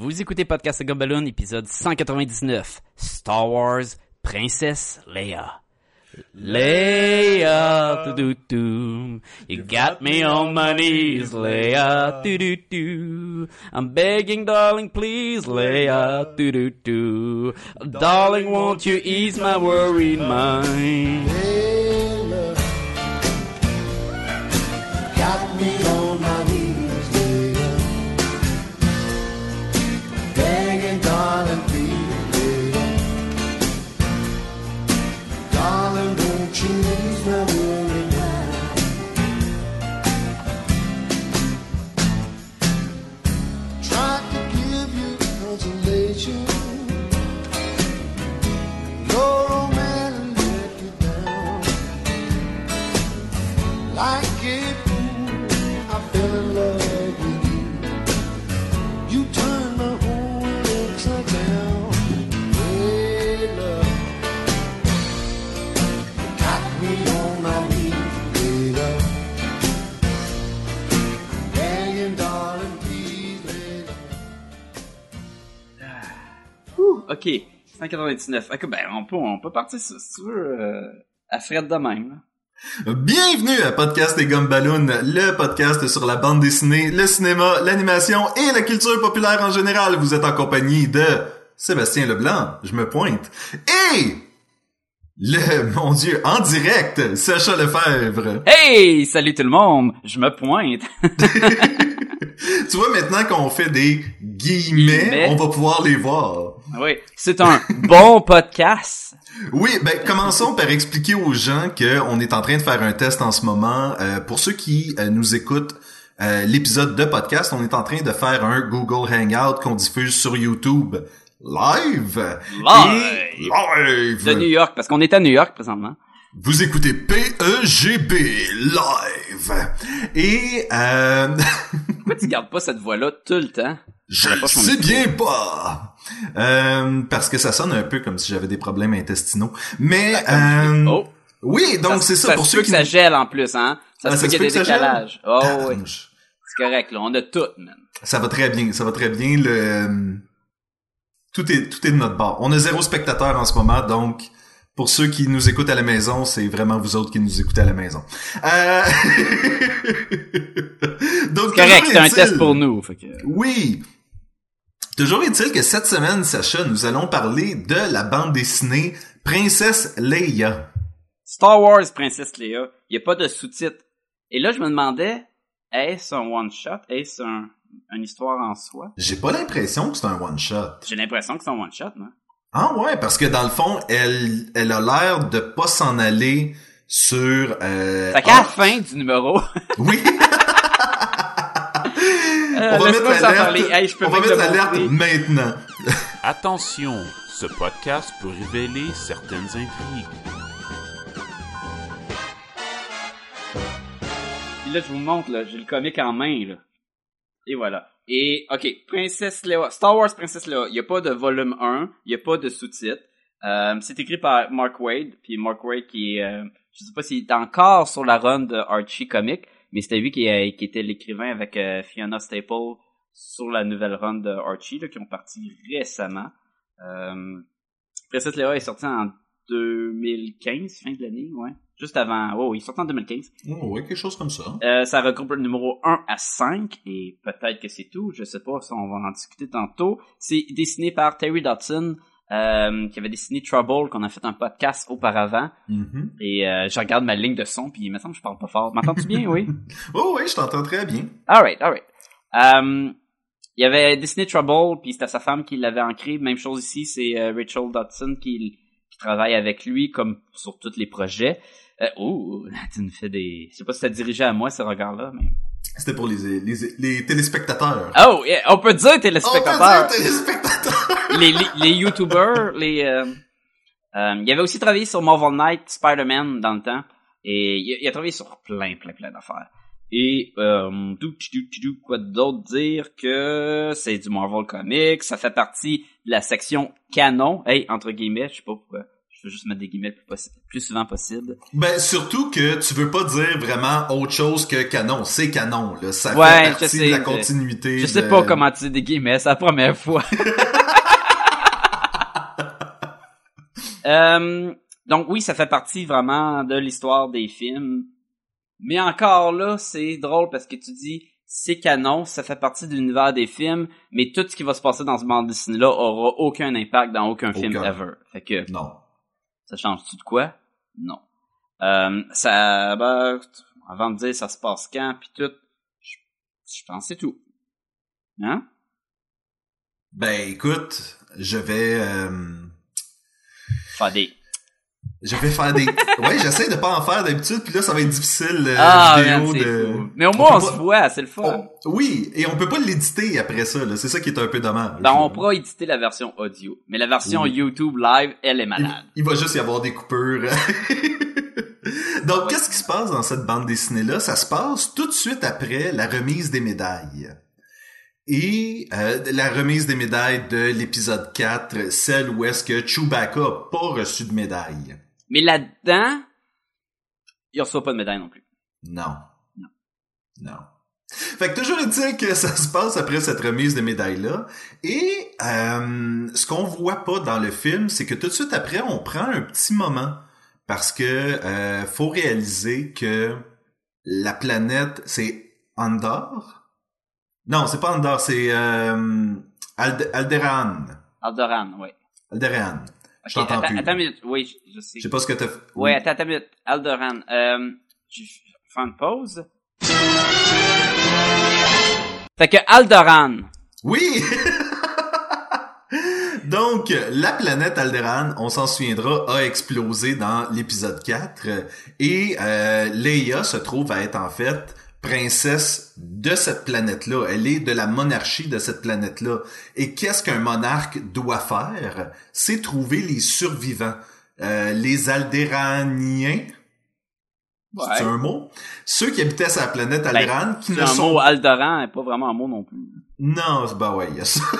Vous écoutez Podcast Gumballoon, épisode 199. Star Wars, Princesse Leia. Leia, do do do. You got me on my knees, Leia, do do do. I'm begging, darling, please, Leia, do do do. Darling, won't you ease my worried mind? Ok. 199. Ok, ben, on peut, on peut partir, si tu veux, euh, à Fred de même. Bienvenue à Podcast et Gumballoon, le podcast sur la bande dessinée, le cinéma, l'animation et la culture populaire en général. Vous êtes en compagnie de Sébastien Leblanc, je me pointe, et le, mon dieu, en direct, Sacha Lefebvre. Hey! Salut tout le monde! Je me pointe! tu vois, maintenant qu'on fait des guillemets, Guillemets. on va pouvoir les voir. Oui, c'est un bon podcast. Oui, ben commençons par expliquer aux gens qu'on est en train de faire un test en ce moment. Euh, pour ceux qui euh, nous écoutent euh, l'épisode de podcast, on est en train de faire un Google Hangout qu'on diffuse sur YouTube live. Live. Live. De New York, parce qu'on est à New York présentement. Vous écoutez PEGB live. Et euh, Pourquoi tu gardes pas cette voix-là tout le temps? je le sais bien pas. Euh, parce que ça sonne un peu comme si j'avais des problèmes intestinaux. Mais euh, Oh! oui, donc c'est ça, ça pour ceux qui que ça gèle en plus, hein? Ça Ah, se ça peut qu'il y ait des décalages. Oh oui, c'est correct, là. On a tout, man. Ça va très bien, ça va très bien. Le tout est tout est de notre bord. On a zéro spectateur en ce moment, donc pour ceux qui nous écoutent à la maison, c'est vraiment vous autres qui nous écoutez à la maison. Euh... donc correct, c'est un test pour nous. Fait que... Oui. Toujours est-il que cette semaine, Sacha, nous allons parler de la bande dessinée Princesse Leia. Star Wars Princesse Leia, il y a pas de sous-titres. Et là, je me demandais, est-ce un one-shot? Est-ce un, une histoire en soi? J'ai pas l'impression que c'est un one shot. J'ai l'impression que c'est un one-shot, moi. Ah ouais, parce que dans le fond, elle, elle a l'air de pas s'en aller sur. Euh, Fait qu'à la ah, fin du numéro, Oui. On va laisse-moi mettre l'alerte. Hey, je peux on va mettre le l'alerte maintenant. Attention, ce podcast peut révéler certaines intrigues. Puis là, je vous montre, là, j'ai le comic en main, là. Et voilà. Et, ok, Princesse Leia, Star Wars Princesse Leia, il n'y a pas de volume 1, il n'y a pas de sous-titres. Euh, c'est écrit par Mark Wade, puis Mark Wade qui est, euh, je sais pas s'il est encore sur la run de Archie Comic, mais c'était lui qui, qui était l'écrivain avec euh, Fiona Staple sur la nouvelle run de Archie, là, qui ont parti récemment. Euh, Princesse Leia est sorti en 2015, fin de l'année, ouais. Juste avant, oh, il est sorti en 2015. Oh, ouais, quelque chose comme ça. Euh, ça regroupe le numéro 1 à 5 et peut-être que c'est tout, je sais pas, ça on va en discuter tantôt. C'est dessiné par Terry Dodson euh, qui avait dessiné Trouble qu'on a fait un podcast auparavant Mhm. et euh, je regarde ma ligne de son puis il me semble que je parle pas fort. M'entends-tu bien, oui? Oh oui, je t'entends très bien. Alright, alright. Euh, il avait dessiné Trouble puis c'était sa femme qui l'avait ancré. Même chose ici, c'est euh, Rachel Dodson qui, qui travaille avec lui comme sur tous les projets. Euh, oh, tu me fais des... Je sais pas si ça dirigeait à moi ce regard-là, mais... C'était pour les, les, les téléspectateurs. Oh, yeah, on peut dire On peut téléspectateurs. dire téléspectateurs. les, les, les YouTubers, les... Euh, euh, il avait aussi travaillé sur Marvel Knight, Spider-Man dans le temps. Et il, a- il a travaillé sur plein, plein, plein d'affaires. Et euh, dou, dou, dou, quoi d'autre dire que c'est du Marvel Comics, ça fait partie de la section canon, hey, entre guillemets, je sais pas pourquoi Je veux juste mettre des guillemets le plus, souvent possible. Ben, surtout que tu veux pas dire vraiment autre chose que canon. C'est canon, là. Ça Ouais, fait je partie sais, de la je- continuité. Je sais de- pas comment utiliser des guillemets, c'est la première fois. Euh, donc oui, ça fait partie vraiment de l'histoire des films. Mais encore là, c'est drôle parce que tu dis c'est canon, ça fait partie de l'univers des films, mais tout ce qui va se passer dans ce bande dessinée-là aura aucun impact dans aucun film Aucun. ever. Fait que Non. Ça change-tu de quoi? Non. Euh, ça, ben, avant de dire ça se passe quand, puis tout, je, je pense c'est tout. Hein? Ben, écoute, je vais... euh, Faire des... Je vais faire des... ouais, j'essaie de pas en faire d'habitude, puis là, ça va être difficile, euh, Ah, vidéo man, de... fou. Mais au moins, on, se pas- voit, c'est le fun. on- Oui, et on peut pas l'éditer après ça, là. C'est ça qui est un peu dommage. Ben, on pourra éditer la version audio. Mais la version Oui. YouTube live, elle est malade. il va juste y avoir des coupures. Donc, qu'est-ce qui se passe dans cette bande dessinée-là? Ça se passe tout de suite après la remise des médailles. Et euh, la remise des médailles de l'épisode 4, celle où est-ce que Chewbacca a pas reçu de médaille. Mais là-dedans, il reçoit pas de médaille non plus. Non. Non. Fait que toujours est-il que ça se passe après cette remise de médailles-là. Et euh, ce qu'on voit pas dans le film, c'est que tout de suite après, on prend un petit moment. Parce que euh, faut réaliser que la planète, c'est Andor. Non, c'est pas Andor, c'est euh, Ald- Alderaan. Aldoran, oui. Alderaan. Je t'entends attends, plus. attends une minute. Oui, je, je sais. Je sais pas ce que t'as fait. Ouais, attends, attends une minute. Aldoran. Euh, je faire une pause. Fait que Aldoran. Oui! Donc, la planète Alderaan, on s'en souviendra, a explosé dans l'épisode 4 et euh, Leia se trouve à être en fait princesse de cette planète-là. Elle est de la monarchie de cette planète-là. Et qu'est-ce qu'un monarque doit faire? C'est trouver les survivants. Euh, les Alderaaniens, c'est un mot? Ceux qui habitaient la planète Alderaan, qui C'est ne un sont mot Aldoran, et pas vraiment un mot non plus. non, c'est- bah ouais, il y a ça.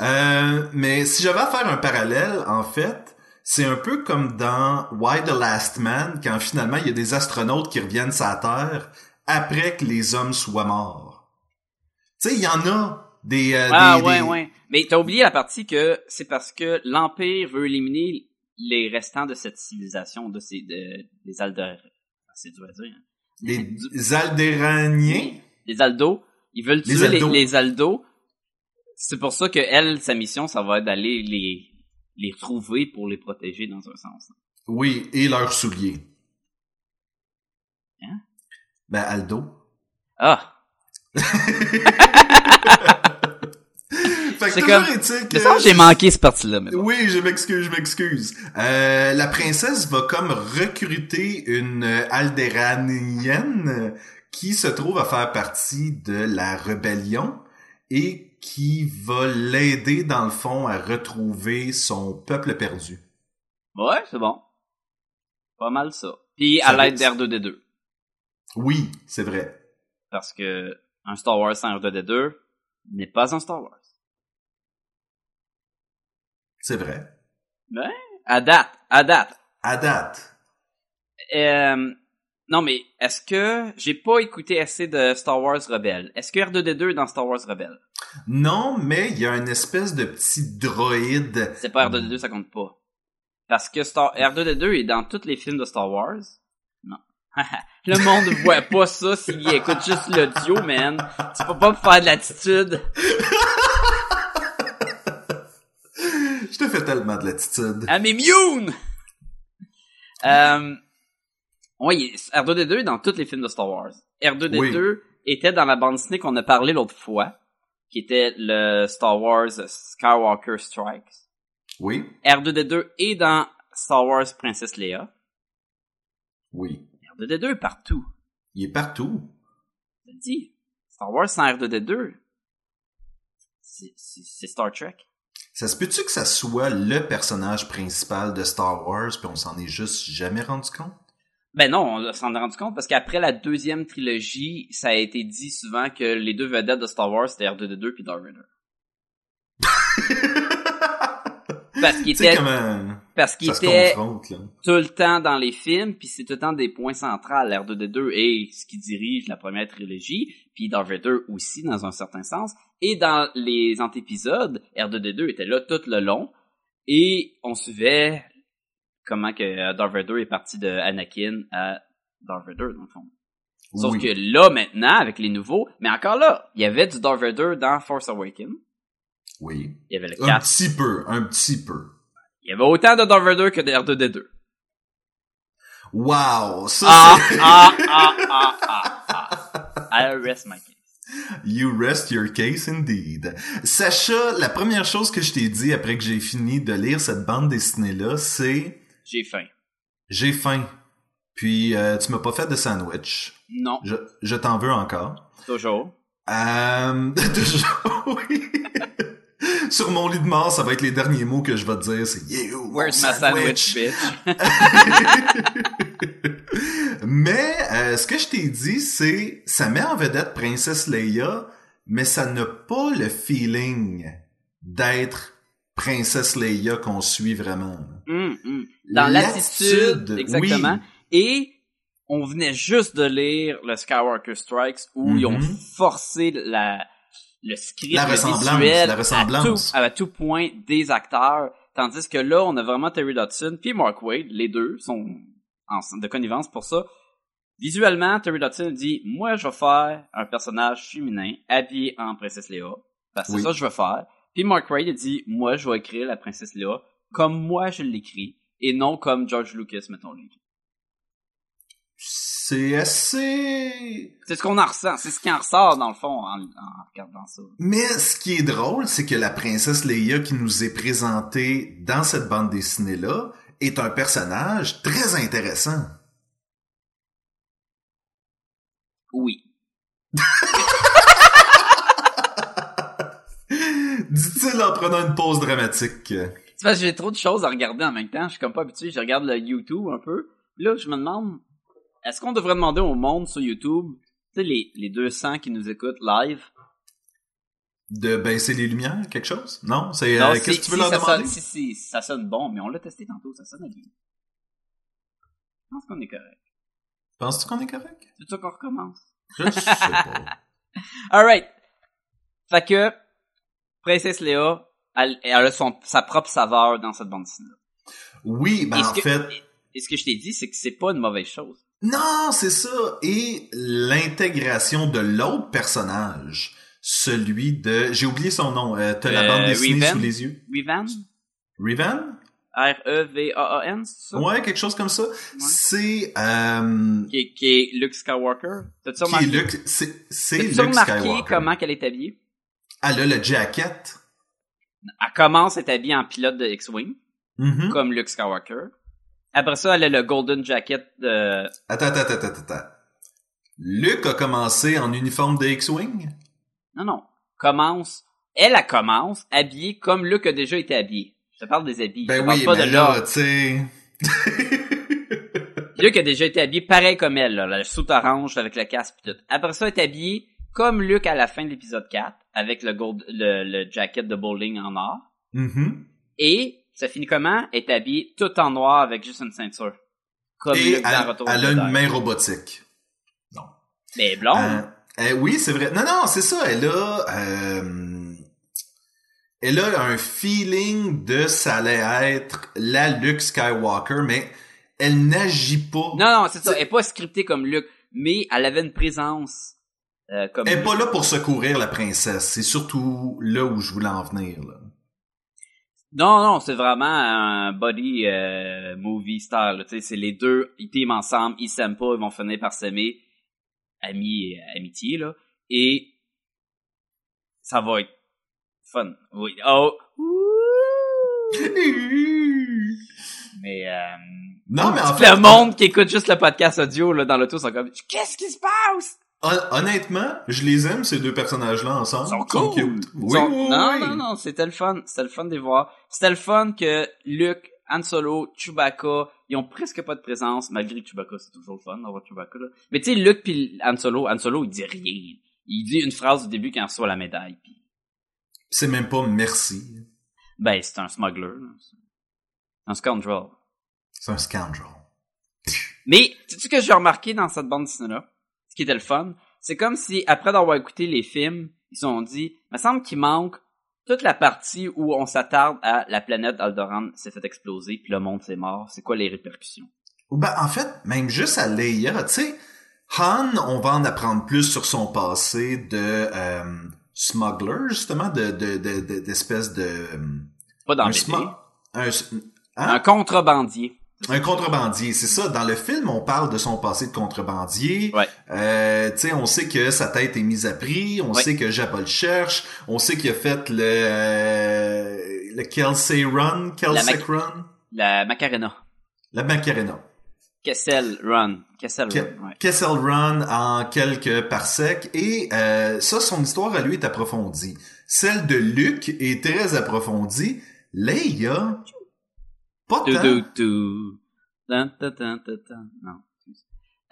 Euh, mais si j'avais à faire un parallèle, en fait, c'est un peu comme dans Why the Last Man, quand finalement il y a des astronautes qui reviennent sur la Terre après que les hommes soient morts. Tu sais, il y en a des... euh, Ah des- ouais, des- ouais. Mais t'as oublié la partie que c'est parce que l'Empire veut éliminer les restants de cette civilisation, de ces de, des Aldor... C'est dur à dire. hein. Les Aldéraniens. Les Aldos. Ils veulent Les tuer les, Aldos. les Aldos. C'est pour ça que elle, sa mission, ça va être d'aller les les retrouver pour les protéger dans un sens. Oui, et leurs souliers. Hein? Ben, Aldo. Ah! C'est comme- que... J'ai manqué cette partie-là. Oui, je m'excuse, je m'excuse. Euh, la princesse va comme recruter une Aldéranienne qui se trouve à faire partie de la rébellion et qui va l'aider dans le fond à retrouver son peuple perdu. Ouais, c'est bon. Pas mal ça. Puis à l'aide reste. d'R2D2. Oui, c'est vrai. Parce que un Star Wars sans R2D2 n'est pas un Star Wars. C'est vrai. Ben, à date, à date. À date. Euh, non, mais est-ce que j'ai pas écouté assez de Star Wars Rebelle? Est-ce que R2D2 est dans Star Wars Rebelle? Non, mais il y a une espèce de petit droïde. C'est pas R2D2, ça compte pas. Parce que Star R2D2 est dans tous les films de Star Wars. Non. le monde voit pas ça s'il écoute juste l'audio, man. Tu peux pas me faire de l'attitude. Je te fais tellement de l'attitude. I'm immune! Euh, oui, R2D2 est dans tous les films de Star Wars. R2D2 était dans la bande dessinée qu'on a parlé l'autre fois, qui était le Star Wars Skywalker Strikes. Oui, R2D2 est dans Star Wars Princess Leia. oui. R2D2 est partout. Il est partout. Je te dis, Star Wars sans R2D2, c'est- Star Trek. Ça se peut-tu que ça soit le personnage principal de Star Wars, puis on s'en est juste jamais rendu compte? Ben non, on s'en est rendu compte parce qu'après la deuxième trilogie, ça a été dit souvent que les deux vedettes de Star Wars c'était R2D2 puis Darth Vader. Parce qu'il était, parce qu'il était tout le temps dans les films, puis c'est tout le temps des points centrales. R2D2 et ce qui dirige la première trilogie, puis Darth Vader aussi dans un certain sens. Et dans les antépisodes, R2D2 était là tout le long, et on suivait comment que euh, Darth Vader est parti de Anakin à Darth Vader dans le fond. Sauf que là maintenant avec les nouveaux, mais encore là, il y avait du Darth Vader dans Force Awakens. Oui. Il y avait le Un 4. petit peu, un petit peu. Il y avait autant de Darth Vader que de R2D2. Wow! Ça, Ah, c'est... ah, ah, ah, ah, ah. I rest my case. You rest your case indeed. Sacha, la première chose que je t'ai dit après que j'ai fini de lire cette bande dessinée-là, c'est J'ai faim. j'ai faim. Puis euh, tu m'as pas fait de sandwich. Non, Je, je t'en veux encore. toujours. Euh, toujours, oui. Sur mon lit de mort, ça va être les derniers mots que je vais te dire. C'est you, Where's my sandwich, bitch? Mais euh, ce que je t'ai dit, c'est ça met en vedette Princesse Leia, mais ça n'a pas le feeling d'être Princesse Leia qu'on suit vraiment. Hum, hum. Dans l'attitude, exactement. oui. Et on venait juste de lire le Skywalker Strikes où ils ont Mhm. forcé la, le script La ressemblance, visuel la ressemblance. À, tout, à tout point des acteurs. Tandis que là, on a vraiment Terry Dodson puis Mark Wade, les deux sont en, de connivence pour ça. Visuellement, Terry Dodson dit, moi, je vais faire un personnage féminin habillé en princesse Léa. Parce que Oui. c'est ça que je veux faire. Puis Mark Wade il dit, moi, je vais écrire la princesse Léa comme moi je l'écris et non comme George Lucas, mettons le C'est assez... C'est ce qu'on en ressent, c'est ce qui en ressort dans le fond en, en regardant ça. Mais ce qui est drôle, c'est que la princesse Leia qui nous est présentée dans cette bande dessinée-là est un personnage très intéressant. Oui. Dit-il en prenant une pause dramatique. C'est parce que j'ai trop de choses à regarder en même temps, je suis comme pas habitué, je regarde le YouTube un peu. Là, je me demande, est-ce qu'on devrait demander au monde sur YouTube, tu sais, les, les 200 qui nous écoutent live, De baisser les lumières, quelque chose? Non? C'est, euh, qu'est-ce que tu veux si leur demander? sonne, si, si, ça sonne bon, mais on l'a testé tantôt, ça sonne bien. Je pense qu'on est correct. Penses-tu qu'on est correct? C'est ça qu'on recommence. Je sais pas. Alright. Fait que, Princesse Léa, elle, elle a son, sa propre saveur dans cette bande dessinée. Oui, ben en que- fait, Et ce que je t'ai dit, c'est que c'est pas une mauvaise chose. non, c'est ça. Et l'intégration de l'autre personnage, celui de, j'ai oublié son nom, euh, t'as la Euh, bande dessinée Revan? sous les yeux? Revan? Revan? R-E-V-A-A-N, c'est ça? Ouais, quelque chose comme ça. C'est, euh, Qui, est- qui est Luke Skywalker. T'as-tu remarqué, Luke, c'est, Luke remarqué Skywalker. comment qu'elle est habillée? Elle a le jacket. Elle commence à être habillée en pilote de X-Wing, Mhm. comme Luke Skywalker. Après ça, elle a le Golden Jacket de... Attends, attends, attends, attends, attends. Luke a commencé en uniforme de X-Wing? Non, non. Commence... Elle, elle commence habillée comme Luke a déjà été habillé. Je te parle des habits. je Ben parle oui, pas mais de là, là. tu sais... Luke a déjà été habillé pareil comme elle, là, la soute orange avec le casque pis tout. Après ça, elle est habillée comme Luke à la fin de l'épisode 4, avec le gold, le, le jacket de bowling en or. Mhm. Et ça finit comment? Elle est habillée tout en noir avec juste une ceinture. Comme Et dans elle, Retour elle a une main robotique. Mais elle est blonde. Euh, euh, oui, c'est vrai. Non, non, c'est ça. Elle a, euh, elle a un feeling de ça allait être la Luke Skywalker, mais elle n'agit pas. non, non, c'est ça. Elle est pas scriptée comme Luke, mais elle avait une présence euh, comme Elle est Luke. pas là pour secourir la princesse. C'est surtout là où je voulais en venir. Là. Non, non, c'est vraiment un body euh, movie star. là. Tu sais, c'est les deux, ils teament ensemble, ils s'aiment pas, ils vont finir par s'aimer, amis, euh, amitié là, et ça va être fun. Oui. Oh. Mais euh, Non, mais en le fait, monde qui écoute juste le podcast audio là dans l'auto sont comme qu'est-ce qui se passe honnêtement, je les aime ces deux personnages-là ensemble. Ils sont Ils sont cool. cute. Ils Oui, sont- oui, non, oui. non, non, c'était le fun. C'était le fun de les voir. C'était le fun que Luke, Han Solo, Chewbacca, ils ont presque pas de présence, malgré que Chewbacca, c'est toujours le fun d'avoir Chewbacca, là. Mais tu sais, Luke pis Han Solo, Han Solo, il dit rien. Il dit une phrase au début quand il reçoit la médaille. puis- C'est même pas merci. Ben, c'est un smuggler. Un scoundrel. C'est un scoundrel. Mais, sais-tu ce que j'ai remarqué dans cette bande dessinée-là? Qui était le fun, c'est comme si, après d'avoir écouté les films, ils se sont dit, il me semble qu'il manque toute la partie où on s'attarde à la planète Alderaan s'est fait exploser, puis le monde s'est mort. C'est quoi les répercussions? Ben, en fait, même juste à Leia, tu sais, Han, on va en apprendre plus sur son passé de euh, smuggler, justement, de de de- de- d'espèce de, euh, Pas dans un, hein? Un contrebandier. Un contrebandier, c'est ça. Dans le film, on parle de son passé de contrebandier. Ouais. Euh, tu sais, on sait que sa tête est mise à prix. On Ouais. sait que Jabba le cherche. On sait qu'il a fait le euh, le Kelsey Run, Kelsey Mac- Run, La Macarena. la Macarena. Kessel Run. Kessel Ke- Run, ouais. Kessel Run en quelques parsecs. Et euh, ça, son histoire à lui est approfondie. Celle de Luke est très approfondie. Leia, pas tant. Dun, dun, dun, dun. Non.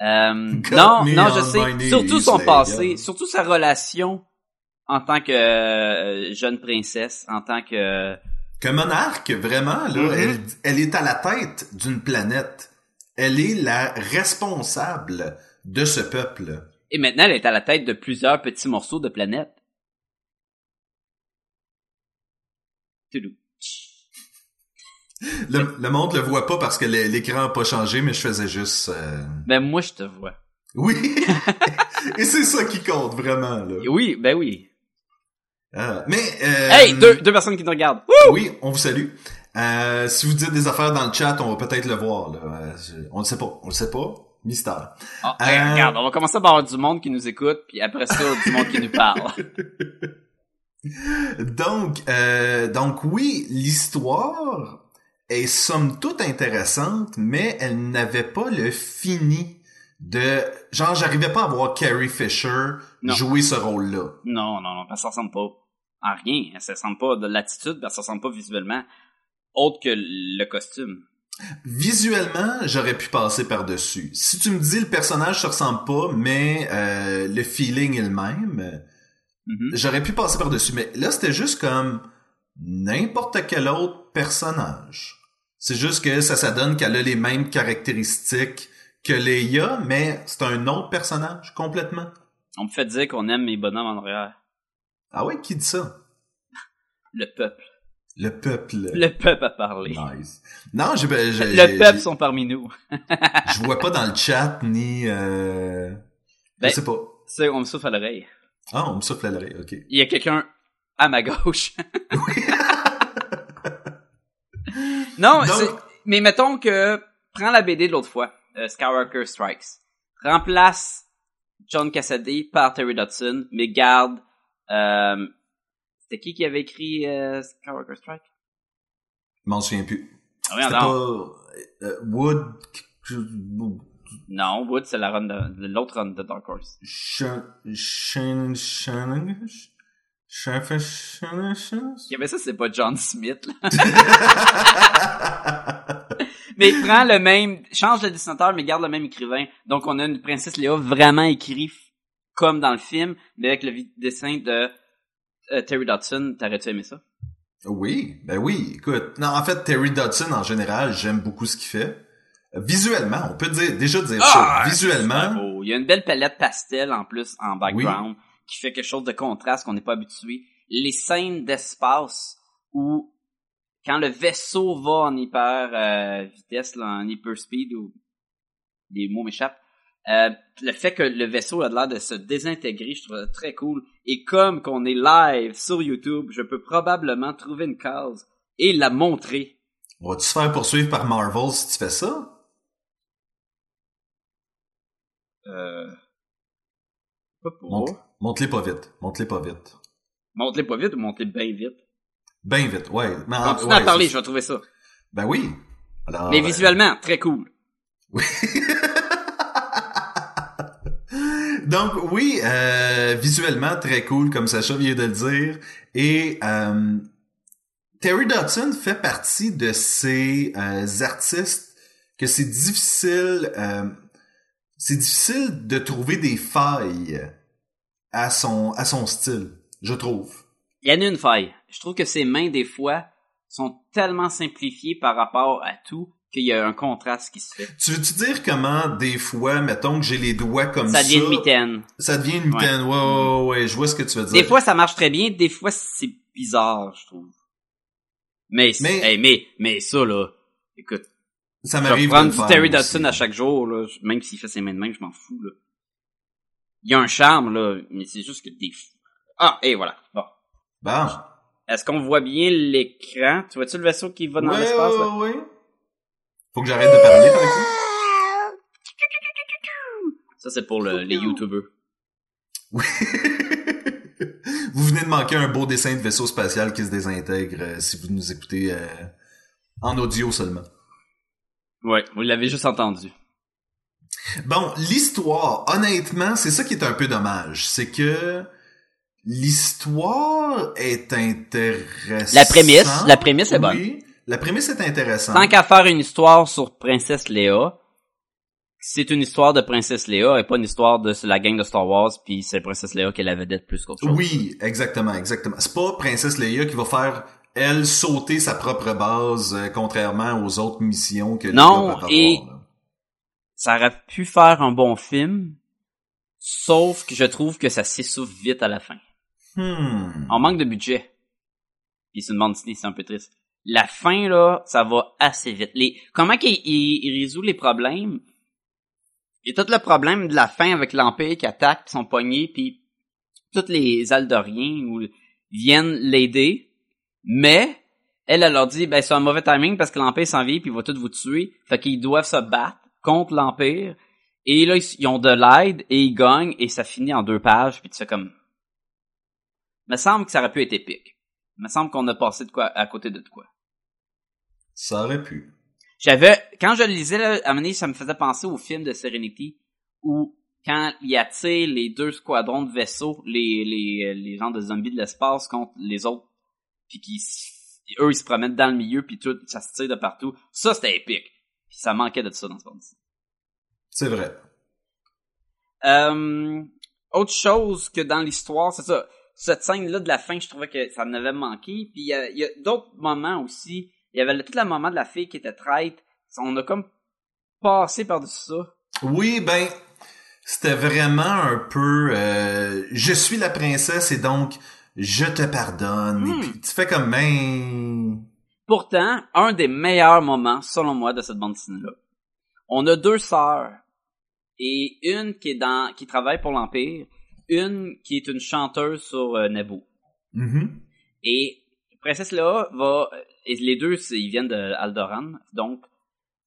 Euh, non, je sais. Surtout son passé, surtout sa relation en tant que euh, jeune princesse, en tant que... Que monarque, vraiment, là, Mhm. elle, elle est à la tête d'une planète. Elle est la responsable de ce peuple. Et maintenant, elle est à la tête de plusieurs petits morceaux de planète. Toudou. Le, le monde le voit pas parce que l'é- l'écran a pas changé, mais je faisais juste... euh, Ben moi, je te vois. Oui! Et c'est ça qui compte, vraiment, là. Oui, ben oui. Ah, mais... euh, Hey, deux, deux personnes qui nous regardent. Oui, on vous salue. Euh, si vous dites des affaires dans le chat, on va peut-être le voir, là. Euh, on le sait pas, on le sait pas? Mystère. Ah, Euh, hey, Regarde, on va commencer par avoir du monde qui nous écoute, puis après ça, du monde qui nous parle. Donc, euh, donc oui, l'histoire est somme toute intéressante, mais elle n'avait pas le fini de... Genre, j'arrivais pas à voir Carrie Fisher Non. jouer ce rôle-là. Non, non, non, ça ressemble pas en rien. Ça ressemble pas de l'attitude, ça ressemble pas visuellement, autre que le costume. Visuellement, j'aurais pu passer par-dessus. Si tu me dis le personnage se ressemble pas, mais euh, le feeling est le même, Mhm. j'aurais pu passer par-dessus. Mais là, c'était juste comme n'importe quel autre personnage. C'est juste que ça, ça donne qu'elle a les mêmes caractéristiques que Leia, mais c'est un autre personnage, complètement. On me fait dire qu'on aime mes bonhommes en arrière. Ah ouais, qui dit ça? Le peuple. Le peuple. Le peuple a parlé. Nice. Non, j'ai, ben, Le peuple sont parmi nous. je vois pas dans le chat, ni, euh, Ben- je sais pas. Ça, on me souffle à l'oreille. Ah, on me souffle à l'oreille, ok. Il y a quelqu'un à ma gauche. non, Donc- mais mettons que prends la BD de l'autre fois, euh, Skywalker Strikes. Remplace John Cassidy par Terry Dodson, mais garde euh, c'était qui qui avait écrit euh, Skywalker Strike? Je m'en souviens plus. Ah, C'était pas euh, Wood Non, Wood c'est la run de, l'autre run de Dark Horse. Shan Shan Shan Shan Il y avait ça, c'est pas John Smith. là. mais prends le même, change le dessinateur, mais garde le même écrivain. Donc on a une princesse Léa vraiment écrite comme dans le film, mais avec le dessin de euh, Terry Dodson. T'aurais-tu aimé ça? Oui, ben oui, écoute. Non, en fait, Terry Dodson, en général, j'aime beaucoup ce qu'il fait. Visuellement, on peut dire, déjà dire Ah, ça. Visuellement, Oh, il y a une belle palette pastel en plus en background qui fait quelque chose de contraste qu'on n'est pas habitué. Les scènes d'espace où quand le vaisseau va en hyper euh, vitesse, là, en hyper speed ou les mots m'échappent, euh, le fait que le vaisseau a l'air de se désintégrer, je trouve ça très cool. Et comme qu'on est live sur YouTube, je peux probablement trouver une case et la montrer. on va-tu se faire poursuivre par Marvel si tu fais ça? Euh... Pas pour. Monte-les pas vite. Monte-les pas vite. Monte-les pas vite ou monte-les bien vite? Ben vite, ouais. Mais, en- Continue ouais, à parler, c'est- je vais trouver ça. Ben oui. Alors, Mais ben, visuellement, très cool. Donc oui, euh, visuellement très cool comme Sacha vient de le dire. Et euh, Terry Dodson fait partie de ces euh, artistes que c'est difficile, euh, c'est difficile de trouver des failles à son à son style, je trouve. Il y en a une faille. Je trouve que ses mains, des fois, sont tellement simplifiés par rapport à tout qu'il y a un contraste qui se fait. Tu veux-tu dire comment, des fois, mettons que j'ai les doigts comme ça... Ça devient une mitaine. Ça devient une mitaine, ouais, ouais, ouais, ouais, je vois ce que tu veux dire. Des fois, ça marche très bien, des fois, c'est bizarre, je trouve. Mais, Mais- mais, mais, mais ça, là, écoute, ça m'arrive prendre du Terry. Dodson à chaque jour, là, même s'il fait ses mains de même, je m'en fous, là. Il y a un charme, là, mais c'est juste que des... Ah, et voilà, bon. Bon. Est-ce qu'on voit bien l'écran? Tu vois-tu le vaisseau qui va dans ouais, l'espace, là? ouais, ouais. Faut que j'arrête de parler, par exemple. Ça, c'est pour le- les YouTubers. Oui. vous venez de manquer un beau dessin de vaisseau spatial qui se désintègre euh, si vous nous écoutez euh, en audio seulement. Ouais, vous l'avez juste entendu. Bon, l'histoire, honnêtement, c'est ça qui est un peu dommage. C'est que l'histoire est intéressante. La prémisse, la prémisse est bonne. Oui, la prémisse est intéressante. Tant qu'à faire une histoire sur Princesse Léa, c'est une histoire de Princesse Léa et pas une histoire de la gang de Star Wars puis c'est Princesse Léa qui est la vedette plus qu'autre chose. Oui, exactement, exactement. C'est pas Princesse Leia qui va faire elle sauter sa propre base euh, contrairement aux autres missions que Non, avoir, et-. Ça aurait pu faire un bon film, sauf que je trouve que ça s'essouffle vite à la fin. Hmm. On manque de budget. Puis c'est une bande dessinée, c'est un peu triste. La fin, là, ça va assez vite. Les, comment qu'il il, il résout les problèmes? Il y a tout le problème de la fin avec l'Empire qui attaque, puis sont pognés, puis tous les Aldoriens ou, viennent l'aider, mais elle, elle leur dit, ben c'est un mauvais timing parce que l'Empire s'en vient puis il va tous vous tuer. Fait qu'ils doivent se battre contre l'Empire. Et là, ils, ils ont de l'aide et ils gagnent et ça finit en deux pages puis tu fais comme... Me semble que ça aurait pu être épique. Me semble qu'on a passé de quoi à côté de quoi. Ça aurait pu. J'avais, quand je le lisais, là, à un moment donné, ça me faisait penser au film de Serenity, où quand il attire les deux squadrons de vaisseaux, les, les, les gens de zombies de l'espace contre les autres, puis qui, eux, ils se promènent dans le milieu, puis tout, ça se tire de partout. Ça, c'était épique. Puis ça manquait de ça dans ce bande C'est vrai. Euh, autre chose que dans l'histoire, c'est ça. Cette scène-là de la fin, je trouvais que ça en avait manqué. Puis il y a, il y a d'autres moments aussi. Il y avait le- tout le moment de la fille qui était traite. On a comme passé par-dessus ça. Oui, ben, c'était vraiment un peu... euh, je suis la princesse et donc je te pardonne. Hmm. Et puis tu fais comme... Ben... Pourtant, un des meilleurs moments, selon moi, de cette bande dessinée-là. On a deux sœurs. Et une qui est dans, qui travaille pour l'Empire. Une qui est une chanteuse sur euh, Naboo. mhm. Et Princesse Léa va, et les deux, ils viennent de Aldoran, donc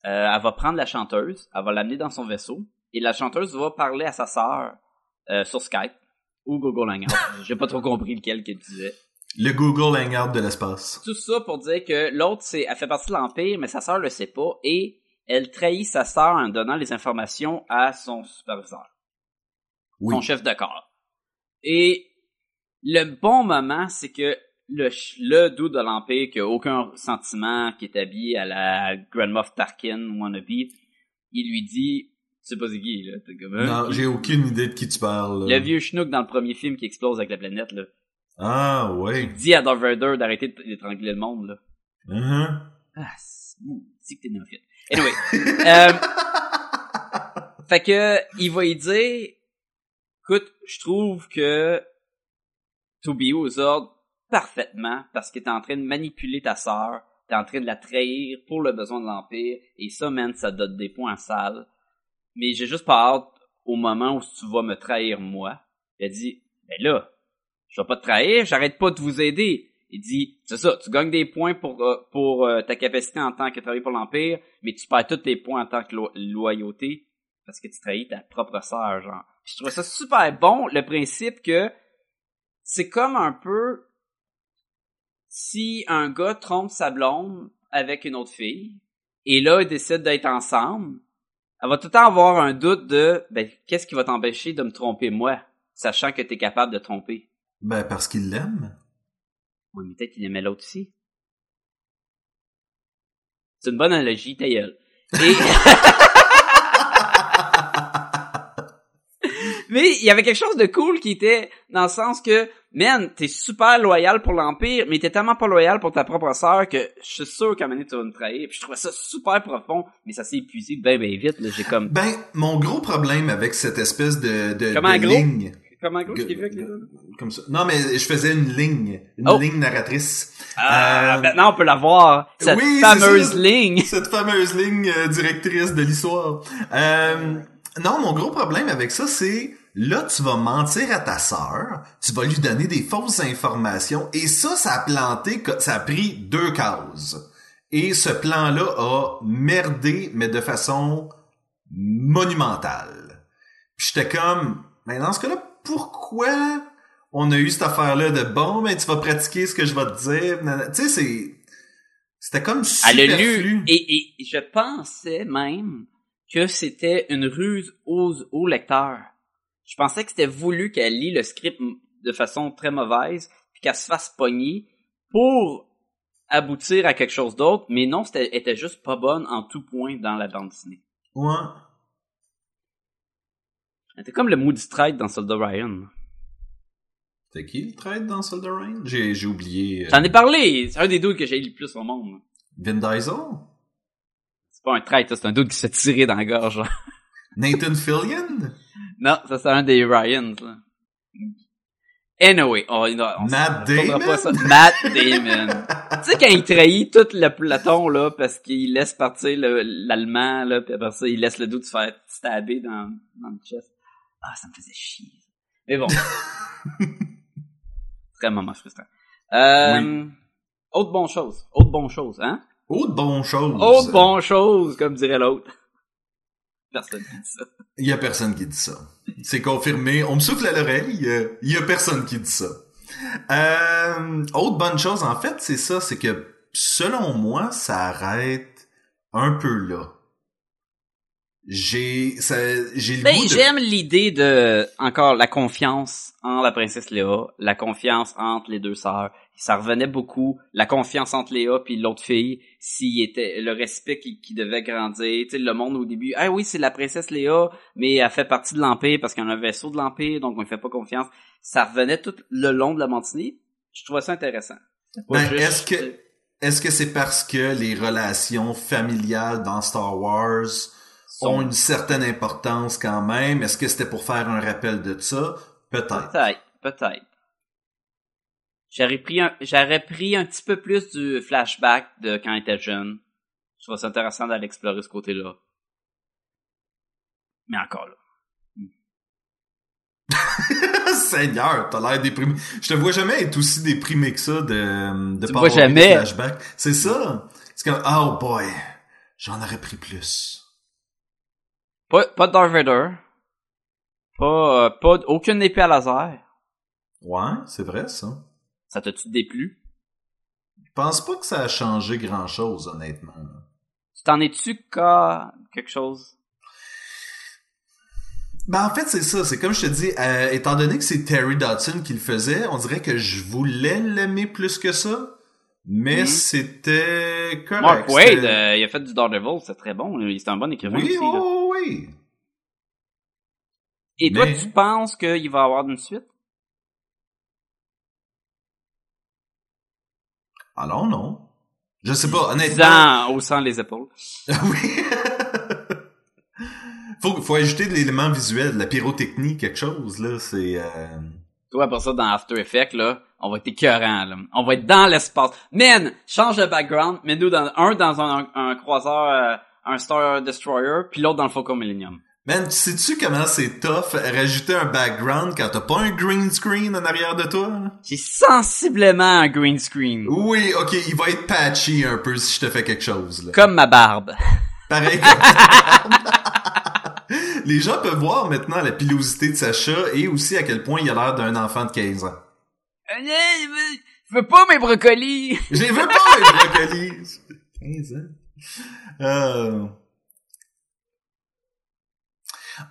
euh, elle va prendre la chanteuse, elle va l'amener dans son vaisseau, et la chanteuse va parler à sa sœur euh, sur Skype ou Google Hangout. J'ai pas trop compris lequel qu'elle disait. Le Google Hangout de l'espace. Tout ça pour dire que l'autre, c'est, elle fait partie de l'Empire, mais sa sœur le sait pas, et elle trahit sa sœur en donnant les informations à son superviseur. Oui. son chef de corps. Et le bon moment, c'est que le, le doux de l'Empire qui a aucun sentiment, qui est habillé à la Grand Moff Tarkin wannabe, il lui dit, tu sais pas c'est qui, là, t'es comme, hein? Non, j'ai aucune idée de qui tu parles. Le vieux schnook dans le premier film qui explose avec la planète, là. Ah, ouais. Il dit à Darth Vader d'arrêter d'étrangler le monde, là. Mhm. Ah, c'est que t'es néophyte. Anyway. euh, fait que, il va y dire, écoute, je trouve que Toby aux ordres parfaitement parce que t'es en train de manipuler ta sœur, t'es en train de la trahir pour le besoin de l'Empire, et ça, man, ça donne des points sales. Mais j'ai juste pas hâte au moment où tu vas me trahir moi. Il a dit, ben là, je vais pas te trahir, j'arrête pas de vous aider. Il dit, c'est ça, tu gagnes des points pour euh, pour euh, ta capacité en tant que travailler pour l'Empire, mais tu perds tous tes points en tant que lo- loyauté parce que tu trahis ta propre sœur, genre. Puis je trouve ça super bon, le principe que c'est comme un peu si un gars trompe sa blonde avec une autre fille, et là, ils décident d'être ensemble, elle va tout le temps avoir un doute de, ben, qu'est-ce qui va t'empêcher de me tromper moi, sachant que t'es capable de tromper? Ben, parce qu'il l'aime. Oui, mais peut-être qu'il aimait l'autre aussi. C'est une bonne analogie, ta gueule. Et... Mais il y avait quelque chose de cool qui était dans le sens que, man, t'es super loyal pour l'Empire, mais t'es tellement pas loyal pour ta propre sœur que je suis sûr qu'à un moment donné, tu vas me trahir. Puis je trouvais ça super profond, mais ça s'est épuisé ben ben vite. J'ai comme... Ben, mon gros problème avec cette espèce de, de, Comment de gros? Comment gros t'ai vu avec les? Comme ça. Non, mais je faisais une ligne. Une Oh. ligne narratrice. Ah, Euh, maintenant on peut la voir. Cette oui, c'est fameuse ça. ligne. Cette fameuse ligne euh, directrice de l'histoire. Euh, non, mon gros problème avec ça, c'est là, tu vas mentir à ta sœur, tu vas lui donner des fausses informations, et ça, ça a planté, ça a pris deux cases. Et ce plan-là a merdé, mais de façon monumentale. Puis j'étais comme, mais dans ce cas-là, pourquoi on a eu cette affaire-là de bon, ben tu vas pratiquer ce que je vais te dire. Tu sais, c'est c'était comme Elle a superflu. lu et, et je pensais même que c'était une ruse aux, aux lecteurs. Je pensais que c'était voulu qu'elle lit le script de façon très mauvaise puis qu'elle se fasse pogner pour aboutir à quelque chose d'autre, mais non, c'était était juste pas bonne en tout point dans la bande dessinée. Ouais. Était comme le Moody Stride dans Soldat Ryan. C'était qui le trade dans Soldier Rain? J'ai, j'ai oublié. euh, J'en ai parlé, c'est un des doutes que j'ai le plus au monde. Vin Diesel? C'est pas un trait, c'est un doute qui s'est tiré dans la gorge. genre. Nathan Fillion? Non, ça c'est un des Ryans. Là. Anyway, on, on, on Matt Damon? pas ça. Matt Damon. tu sais quand il trahit tout le peloton là parce qu'il laisse partir le- l'allemand là puis après ça il laisse le doute se faire stabber dans dans le chest. Ah, ça me faisait chier. Mais bon. Très moment frustrant. Euh, Autre bonne chose. Autre bonne chose, hein? Autre bonne chose. Autre bonne chose, comme dirait l'autre. Personne qui dit ça. Il y a personne qui dit ça. C'est confirmé. On me souffle à l'oreille. Il y a personne qui dit ça. Euh, autre bonne chose, en fait, c'est ça, c'est que selon moi, ça arrête un peu là. J'ai, ça, j'ai le Ben, goût de... j'aime l'idée de, encore, la confiance en la princesse Léa, la confiance entre les deux sœurs. Ça revenait beaucoup, la confiance entre Léa puis l'autre fille, s'il était, le respect qui, qui devait grandir. Tu sais, le monde au début, ah oui, c'est la princesse Léa, mais elle fait partie de l'Empire parce qu'il y a un vaisseau de l'Empire, donc on ne fait pas confiance. Ça revenait tout le long de la mantinée. Je trouvais ça intéressant. Ben, juste- est-ce que est-ce que c'est parce que les relations familiales dans Star Wars ont une certaine importance quand même? Est-ce que c'était pour faire un rappel de ça? Peut-être. Peut-être, peut-être. J'aurais pris un, j'aurais pris un petit peu plus du flashback de quand il était jeune. Je trouve ça intéressant d'aller explorer ce côté-là. Mais encore là. Seigneur, t'as l'air déprimé. Je te vois jamais être aussi déprimé que ça de, de Tu pas vois avoir jamais. flashback. C'est ça. C'est comme, oh boy, j'en aurais pris plus. Pas, pas de Darth Vader. Pas, euh, pas, aucune épée à laser. Ouais, c'est vrai ça. Ça t'a-tu déplu? Je pense pas que ça a changé grand chose, honnêtement. Tu t'en es-tu qu'à quelque chose? Ben en fait c'est ça, c'est comme je te dis, euh, étant donné que c'est Terry Dodson qui le faisait, on dirait que je voulais l'aimer plus que ça, mais Mhm. c'était correct. Mark Wade, euh, il a fait du Daredevil, c'est très bon. C'est un bon écrivain oui, aussi, là. Oui. Et toi, tu penses qu'il va y avoir une suite? Alors non. Je sais pas, honnêtement. Disant, haussant les épaules. oui. faut, faut ajouter de l'élément visuel, de la pyrotechnie, quelque chose, là, c'est... Euh... Toi, pour ça, dans After Effects, là, on va être écœurant, là. On va être dans l'espace. Man, change de background, mets-nous dans, un dans un, un, croiseur, euh, un Star Destroyer, puis l'autre dans le Faucon Millennium. Man, sais-tu comment c'est tough rajouter un background quand t'as pas un green screen en arrière de toi? J'ai sensiblement un green screen. Oui, ok, il va être patchy un peu si je te fais quelque chose, là. Comme ma barbe. Pareil comme Les gens peuvent voir maintenant la pilosité de Sacha et aussi à quel point il a l'air d'un enfant de 15 ans. Je veux pas mes brocolis! Je les veux pas, les brocolis! 15 ans. Euh...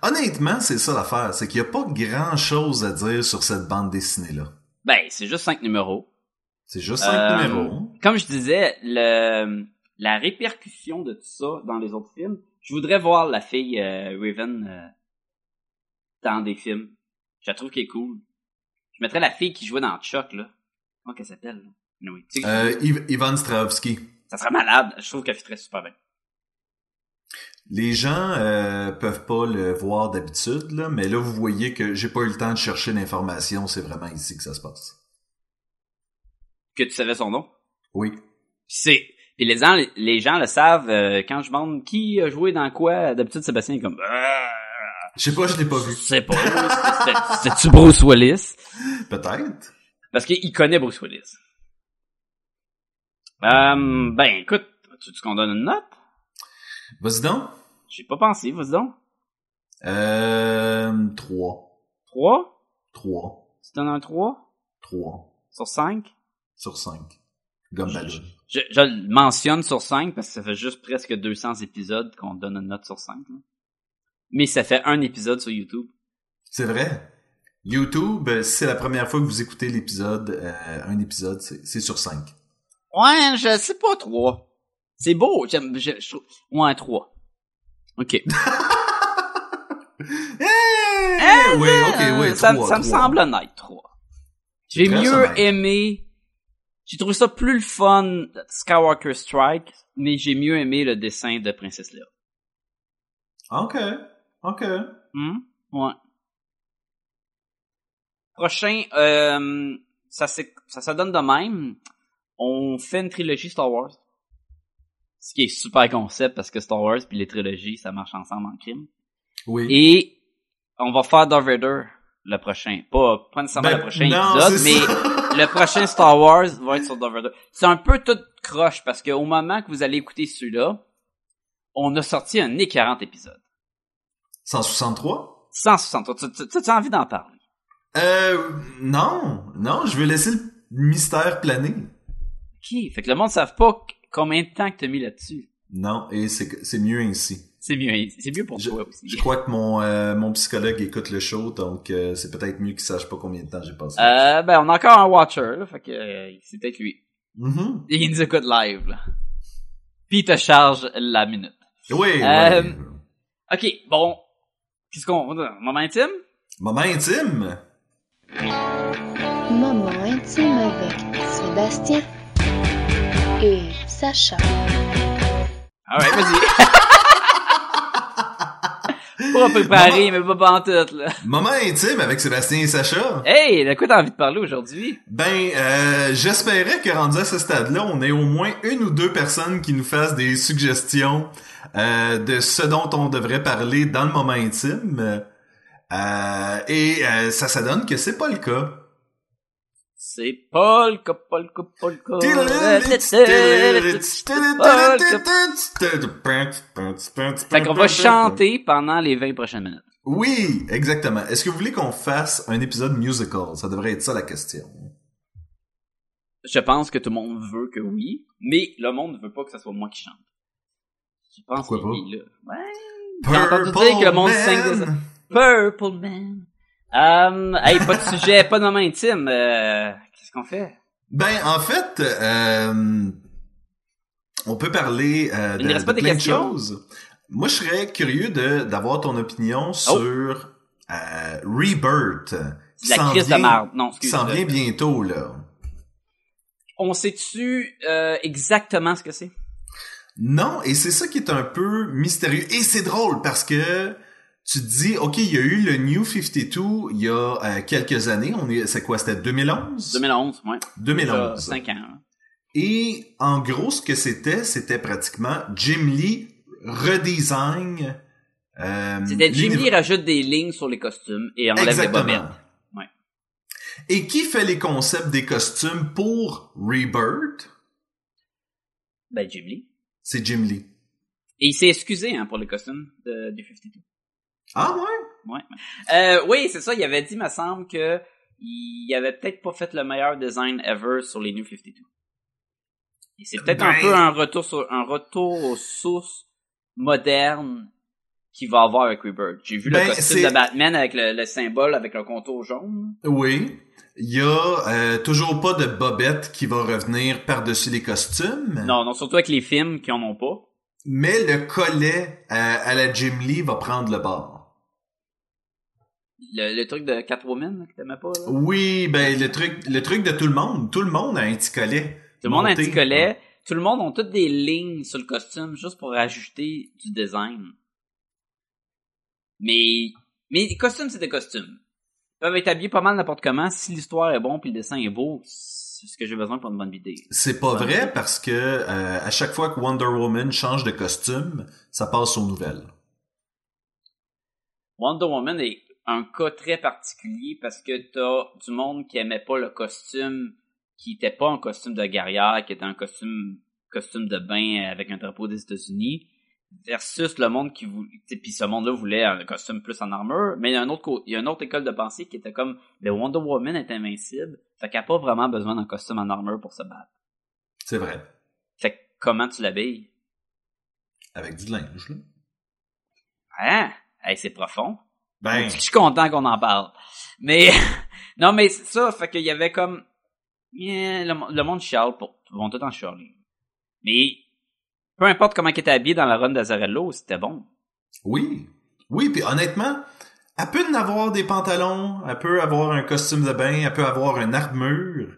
Honnêtement, c'est ça l'affaire. C'est qu'il n'y a pas grand chose à dire sur cette bande dessinée-là. Ben, c'est juste cinq numéros. C'est juste cinq Euh, numéros. Comme je disais, le, la répercussion de tout ça dans les autres films, je voudrais voir la fille euh, Raven euh, dans des films. Je la trouve qu'elle est cool. Je mettrais la fille qui jouait dans Chuck, là. Comment qu'elle s'appelle, là? Anyway, tu sais, Iv- Ivan Strahovski. Ça serait malade. Je trouve qu'elle fitterait super bien. Les gens euh, peuvent pas le voir d'habitude, là, mais là, vous voyez que j'ai pas eu le temps de chercher l'information. C'est vraiment ici que ça se passe. Que tu savais son nom? Oui. Puis c'est, puis les gens, les gens le savent, euh, quand je demande qui a joué dans quoi, d'habitude Sébastien est comme, Je sais pas, je l'ai pas je vu. sais pas, c'était-tu Bruce Willis? Peut-être. Parce qu'il connaît Bruce Willis. Euh, ben, écoute, tu veux qu'on donne une note? Vas-y donc. J'ai pas pensé, vas-y donc. Euh, 3. 3? 3. Tu donnes un 3? 3. Sur 5? Sur 5. Gumballoon. Je, je le mentionne sur 5 parce que ça fait juste presque 200 épisodes qu'on donne une note sur 5. là. Mais ça fait un épisode sur YouTube. C'est vrai. YouTube, euh, si c'est la première fois que vous écoutez l'épisode, euh, un épisode, c'est c'est sur 5. Ouais, je sais pas 3. C'est beau, j'aime, je, je trouve... Ouais, 3. OK. Eh, oui, ok, oui, ça, trois, ça me trois. semble honnête, 3. J'ai mieux honnête. aimé... J'ai trouvé ça plus le fun, Skywalker Strike, mais j'ai mieux aimé le dessin de Princesse Leia. Ok, ok. Hmm? Ouais. Prochain, euh, ça, ça se donne de même. On fait une trilogie Star Wars. Ce qui est super concept parce que Star Wars puis les trilogies, ça marche ensemble en crime. Oui. Et on va faire Darth Vader le prochain. Pas, pas nécessairement Ben, le prochain non, épisode, mais le prochain Star Wars va être sur Darth Vader. C'est un peu tout croche parce qu'au moment que vous allez écouter celui-là, on a sorti un 40 épisode. 163? 160. Tu, tu, tu, as envie d'en parler? Euh, non, non, je veux laisser le mystère planer. OK. Fait que le monde ne savent pas combien de temps que t'as mis là-dessus. Non, et c'est c'est mieux ainsi. C'est mieux, c'est mieux pour Je, toi aussi. je crois que mon euh, mon psychologue écoute le show, donc euh, c'est peut-être mieux qu'il sache pas combien de temps j'ai passé. Euh, ben, on a encore un Watcher, là. Fait que, euh, c'est peut-être lui. Mhm. Il nous écoute live, là. Puis il te charge la minute. Oui, Euh, oui. OK, bon. Qu'est-ce qu'on... Moment intime? Moment intime? Moment intime avec Sébastien Sacha. Ah ouais, vas-y. pas préparé, mais pas pantoute, là. Moment intime avec Sébastien et Sacha. Hey, de quoi t'as envie de parler aujourd'hui? Ben, euh, j'espérais que rendu à ce stade-là, on ait au moins une ou deux personnes qui nous fassent des suggestions euh, de ce dont on devrait parler dans le moment intime. Euh, et euh, ça, ça donne que c'est pas le cas. C'est pas le cas. Fait qu'on va chanter pendant les 20 prochaines minutes. Oui, exactement. Est-ce que vous voulez qu'on fasse un épisode musical? Ça devrait être ça la question. Je pense que tout le monde veut que oui, mais le monde ne veut pas que ce soit moi qui chante. Je pense Pourquoi que pas? oui, là. Ouais. J'ai entendu dire que le monde sing Man. Purple Man. Um, hey, pas de sujet, pas de moment intime. Euh, Qu'est-ce qu'on fait? Ben, en fait, euh, on peut parler euh, Il de, ne reste de pas des plein de choses. Moi, je serais curieux de d'avoir ton opinion sur euh, Rebirth. La crise de vient- marde. Non, Qui s'en vient bientôt, là. On sait-tu euh, exactement ce que c'est? Non, et c'est ça qui est un peu mystérieux. Et c'est drôle parce que tu te dis, OK, il y a eu le New 52 il y a euh, quelques années. On est, c'est quoi, c'était 2011? 2011, ouais. 2011. 5 ans. hein. Et en gros, ce que c'était, c'était pratiquement Jim Lee redesign. Euh, C'était Jim Lee rajoute des lignes sur les costumes et enlève les bobettes. Exactement. Ouais. Et qui fait les concepts des costumes pour Rebirth? Ben, Jim Lee. C'est Jim Lee. Et il s'est excusé hein, pour les costumes de, du 52. Ah ouais? Ouais. Euh, oui, c'est ça. Il avait dit, me semble, que il avait peut-être pas fait le meilleur design ever sur les New 52. Et c'est peut-être un Ben- peu un retour sur un retour aux sources modernes qu'il va avoir avec Rebirth. J'ai vu Ben, le costume c'est- de Batman avec le, le symbole avec le contour jaune. Oui. Il y a euh, toujours pas de bobette qui va revenir par-dessus les costumes. Non, non, surtout avec les films qui en ont pas. Mais le collet euh, à la Jim Lee va prendre le bord. Le, le truc de Catwoman que t'aimais pas, là? Oui, ben le truc, le truc de tout le monde. Tout le monde a un petit collet. Tout le monde a un petit collet. Tout le monde a toutes des lignes sur le costume juste pour ajouter du design. Mais, mais les costumes, c'est des costumes. Ils peuvent être habillés pas mal n'importe comment. Si l'histoire est bon puis le dessin est beau, c'est ce que j'ai besoin pour une bonne vidéo. C'est pas vrai parce que euh, à chaque fois que Wonder Woman change de costume, ça passe aux nouvelles. Wonder Woman est un cas très particulier parce que t'as du monde qui aimait pas le costume, qui était pas un costume de guerrière, qui était un costume costume de bain avec un drapeau des États-Unis, versus le monde qui voulait, puis ce monde-là voulait un costume plus en armure, mais il y a un autre, il y a une autre école de pensée qui était comme, le Wonder Woman est invincible, fait qu'elle a pas vraiment besoin d'un costume en armure pour se battre. C'est vrai. Fait que comment tu l'habilles? Avec du linge, là. Hein? Hey, c'est profond. Ben, Je suis content qu'on en parle. Mais, non, mais c'est ça, fait qu'il y avait comme, Yeah, le, mo- le monde chiale pour, ils vont tout en chialer. Mais, peu importe comment il était habillé dans la run d'Azarello, c'était bon. oui. Oui, puis honnêtement, elle peut en avoir des pantalons, elle peut avoir un costume de bain, elle peut avoir une armure.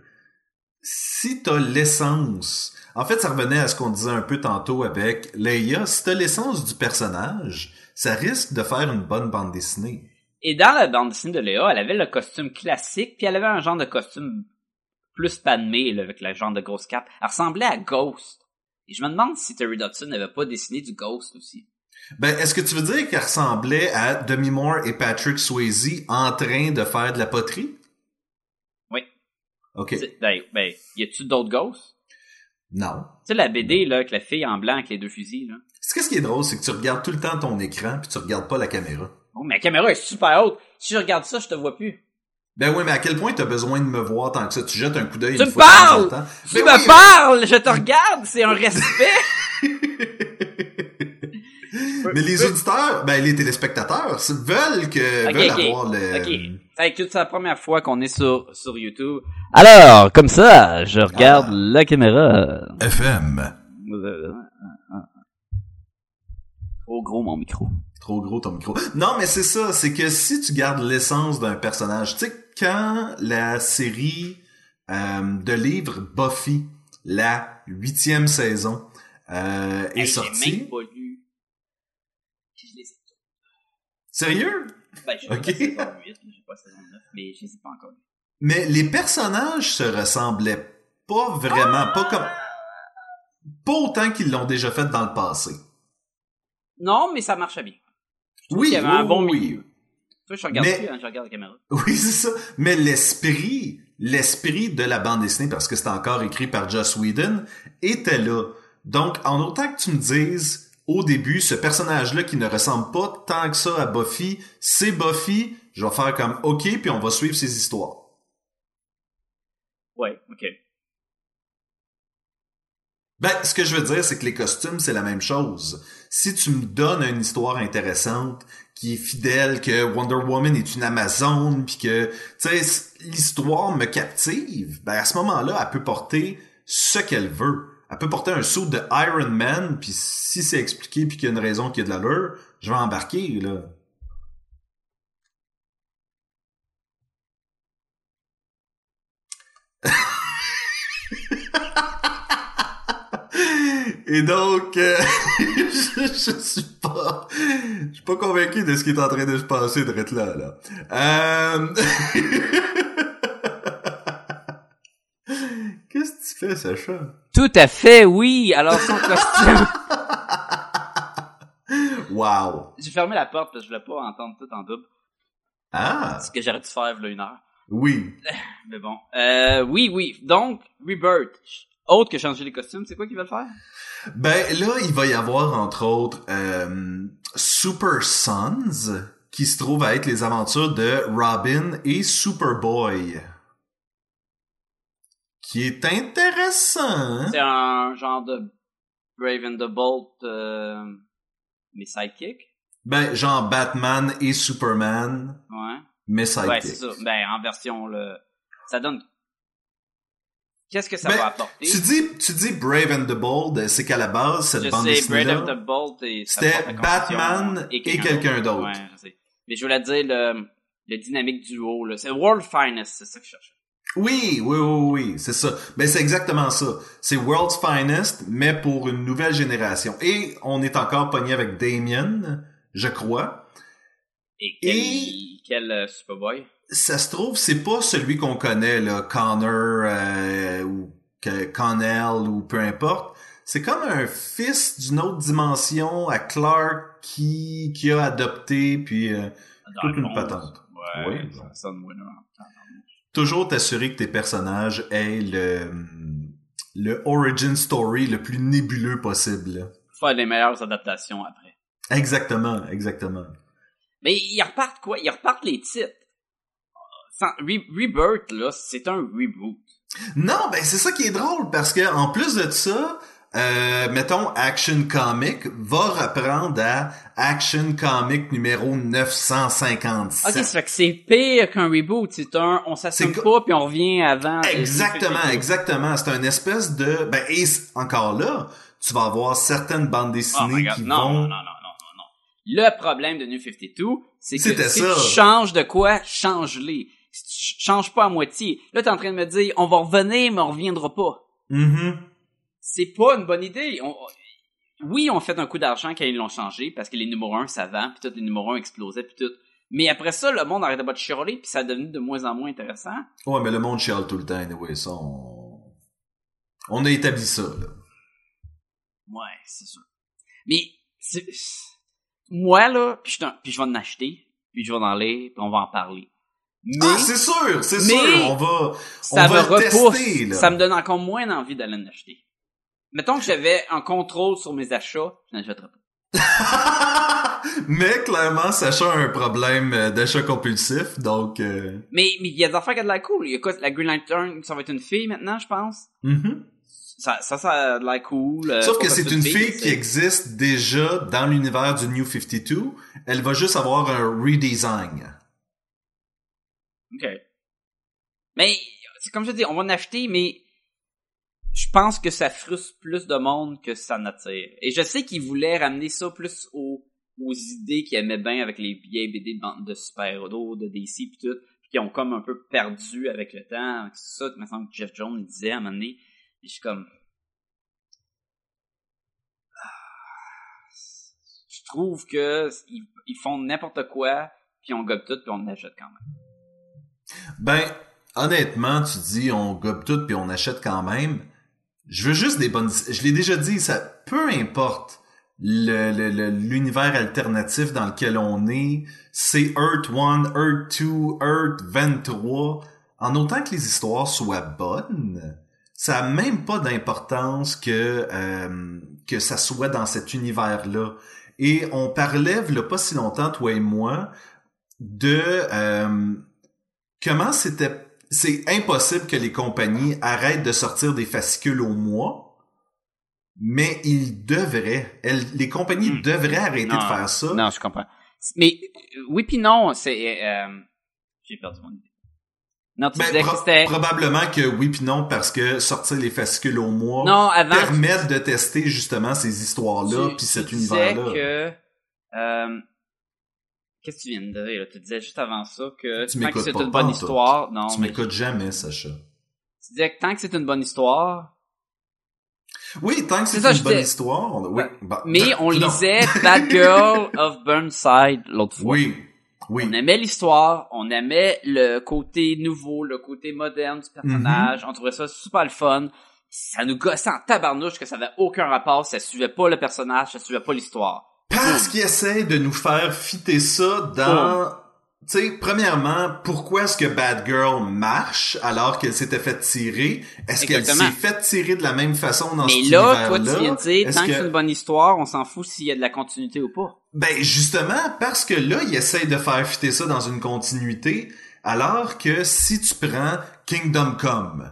Si t'as l'essence, en fait, ça revenait à ce qu'on disait un peu tantôt avec Leia, si t'as l'essence du personnage, ça risque de faire une bonne bande dessinée. Et dans la bande dessinée de Léa, elle avait le costume classique, puis elle avait un genre de costume plus padmé, là, avec le genre de grosse cape. Elle ressemblait à Ghost. Et je me demande si Terry Dodson n'avait pas dessiné du Ghost aussi. Ben, est-ce que tu veux dire qu'elle ressemblait à Demi Moore et Patrick Swayze en train de faire de la poterie? Oui. OK. Ben, ben, y a-tu d'autres Ghosts? Non. Tu sais, la BD, là, avec la fille en blanc avec les deux fusils, là. Ce qu'est-ce qui est drôle, c'est que tu regardes tout le temps ton écran puis tu regardes pas la caméra. Oh, mais la caméra est super haute. Si je regarde ça, je te vois plus. Ben oui, mais à quel point t'as besoin de me voir tant que ça? Tu jettes un coup d'œil Tu une me fois parles! temps. Tu Ben me oui, parles! Je te regarde! C'est un respect! Mais les auditeurs, ben les téléspectateurs, veulent que Ok, veulent ok. avoir le. Ok. Fait que c'est la première fois qu'on est sur, sur YouTube. Alors, comme ça, je regarde Ah. la caméra. FM. Trop gros, mon micro. Trop gros ton micro. Non, mais c'est ça, c'est que si tu gardes l'essence d'un personnage, tu sais, quand la série euh, de livres Buffy, la huitième saison, euh, est sortie. Même pas lu. Je les ai Sérieux? Ben, j'ai pas saison 8, j'ai pas saison 9, mais je les ai pas encore lus. Mais les personnages se ressemblaient pas vraiment, pas comme... Pas autant qu'ils l'ont déjà fait dans le passé. Non, mais ça marchait bien. Oui, qu'il y avait un oui, bon oui. milieu. Toi, je regarde Mais- plus, hein, je regarde la caméra. Oui, c'est ça. Mais l'esprit, l'esprit de la bande dessinée, parce que c'était encore écrit par Joss Whedon, était là. Donc, en autant que tu me dises, au début, ce personnage-là qui ne ressemble pas tant que ça à Buffy, c'est Buffy, je vais faire comme OK, puis on va suivre ses histoires. Ouais, ok. Ben, ce que je veux dire, c'est que les costumes, c'est la même chose. Si tu me donnes une histoire intéressante, qui est fidèle, que Wonder Woman est une Amazone, puis que, tu sais, l'histoire me captive, ben, à ce moment-là, elle peut porter ce qu'elle veut. Elle peut porter un saut de Iron Man, puis si c'est expliqué, puis qu'il y a une raison qui a de l'allure, je vais embarquer, là. Et donc, euh, je, je suis pas, je suis pas convaincu de ce qui est en train de se passer de là, là. Euh... Qu'est-ce que tu fais, Sacha? Tout à fait, oui. Alors, son costume. Wow. J'ai fermé la porte parce que je voulais pas entendre tout en double. Ah, Ce que j'aurais dû faire, là, une heure. oui. Mais bon. Euh, oui, oui. Donc, Rebirth. Autre que changer les costumes, c'est quoi qu'ils veulent faire? Ben là, il va y avoir entre autres euh, Super Sons, qui se trouve à être les aventures de Robin et Superboy. Qui est intéressant. hein? C'est un genre de Brave and the Bolt, euh, mais sidekick? Ben, genre Batman et Superman, Ouais. mais sidekick. Ouais, c'est ça. Ben, en version, là, ça donne... Qu'est-ce que ça Ben, va apporter? Tu dis, tu dis Brave and the Bold, c'est qu'à la base, cette je bande sais, dessinée Brave and the ça c'était Batman et quelqu'un d'autre. Ouais. Mais je voulais dire, le, le dynamique duo, là. C'est World Finest, c'est ça que je cherchais. Oui, oui, oui, oui, c'est ça. Ben c'est exactement ça. C'est World's Finest, mais pour une nouvelle génération. Et on est encore pogné avec Damien, je crois. Et quel, Et- quel euh, Superboy? Ça se trouve, c'est pas celui qu'on connaît, là, Connor euh, ou que- Connell ou peu importe. C'est comme un fils d'une autre dimension à Clark qui qui a adopté puis euh, toute une patente. Ouais, Oui. ça sonne winner. toujours t'assurer que tes personnages aient le le origin story le plus nébuleux possible. Faire les meilleures adaptations après. Exactement, exactement. Mais ils repartent quoi? Ils repartent les titres. Sans- Re- Rebirth, là, c'est un reboot. Non, ben c'est ça qui est drôle parce que en plus de ça, euh, mettons Action Comic va reprendre à Action Comic numéro 957. Ok, ça fait que c'est pire qu'un reboot. C'est un, on s'assume pas puis on revient avant. Exactement, exactement. C'est un espèce de ben et encore là, tu vas avoir certaines bandes Oh dessinées qui Non, non, vont non, non, non, non, non. Le problème de New 52, c'est que si ça. tu changes de quoi, change-les. Si tu ch- changes pas à moitié, là t'es en train de me dire, on va revenir, mais on reviendra pas. Mhm. C'est pas une bonne idée. On- Oui, on fait un coup d'argent quand ils l'ont changé, parce que les numéros 1, ça vend, puis tous les numéros 1 explosaient, puis tout. Mais après ça, le monde arrêtait pas de chialer, puis ça a devenu de moins en moins intéressant. Ouais, mais le monde chiale tout le temps, anyway, ça on on a établi ça là. Ouais, c'est sûr. Mais, c'est- moi, là, puis je, puis je vais en acheter, puis je vais en lire, puis on va en parler. Mais, Ah, c'est sûr, c'est sûr, on va ça on me va repousse. tester, là. ça me donne encore moins envie d'aller en acheter. Mettons que j'avais un contrôle sur mes achats, je n'achèterais pas. Mais clairement, Sacha a un problème euh, d'achat compulsif, donc euh, Mais, mais il y a des affaires qui ont de la cool. Il y a quoi, la Green Lantern, ça va être une fille maintenant, je pense? mhm. Ça, ça, ça a de l'air cool. euh, Sauf que c'est une fille qui existe déjà dans l'univers du New 52. Elle va juste avoir un redesign. OK. Mais, c'est comme je dis, on va en acheter, mais je pense que ça frustre plus de monde que ça n'attire. Et je sais qu'ils voulaient ramener ça plus aux, aux idées qu'ils aimaient bien avec les vieilles BD de, de super-héros, de DC pis tout, pis qui ont comme un peu perdu avec le temps. C'est ça que, me semble que Jeff Jones il disait à un moment donné. Je suis comme... Ah, Je trouve que ils, ils font n'importe quoi, puis on gobe tout, puis on achète quand même. Ben, honnêtement, tu dis on gobe tout puis on achète quand même. Je veux juste des bonnes... Je l'ai déjà dit, ça peu importe le- le- le- l'univers alternatif dans lequel on est, c'est Earth 1, Earth 2, Earth 23, en autant que les histoires soient bonnes, ça a même pas d'importance que euh, que ça soit dans cet univers-là. Et on parlait, il pas si longtemps, toi et moi, de euh, comment c'était c'est impossible que les compagnies arrêtent de sortir des fascicules au mois, mais ils devraient, elles, les compagnies Hmm. devraient arrêter Non. de faire ça. Non, je comprends. Mais euh, oui puis non, c'est euh, j'ai perdu mon idée. Non, tu Ben, disais pro- que c'était probablement que oui puis non parce que sortir les fascicules au mois non avant permettent de tester justement ces histoires-là puis cet univers-là. que euh, qu'est-ce que tu viens de dire là? Tu disais juste avant ça que Tu tant que c'est une bonne histoire, non, Tu m'écoutes jamais, Sacha. tu disais que tant que c'est une bonne histoire, Oui, tant que c'est une bonne dis- histoire, on... oui. bah, mais ben, on non. lisait Bad Girl of Burnside l'autre fois. Oui, oui. On aimait l'histoire, on aimait le côté nouveau, le côté moderne du personnage, on trouvait ça super le fun. Ça nous gossait en tabarnouche que ça avait aucun rapport, ça suivait pas le personnage, ça suivait pas l'histoire. Parce qu'ils essaient de nous faire fitter ça dans... Tu sais, premièrement, pourquoi est-ce que Bad Girl marche alors qu'elle s'était fait tirer? Est-ce qu'elle s'est fait tirer de la même façon dans Mais cet là, toi, tu viens de dire, tant que, que- c'est une bonne histoire, on s'en fout s'il y a de la continuité ou pas. Ben justement, parce que là, ils essayent de faire fitter ça dans une continuité, alors que si tu prends Kingdom Come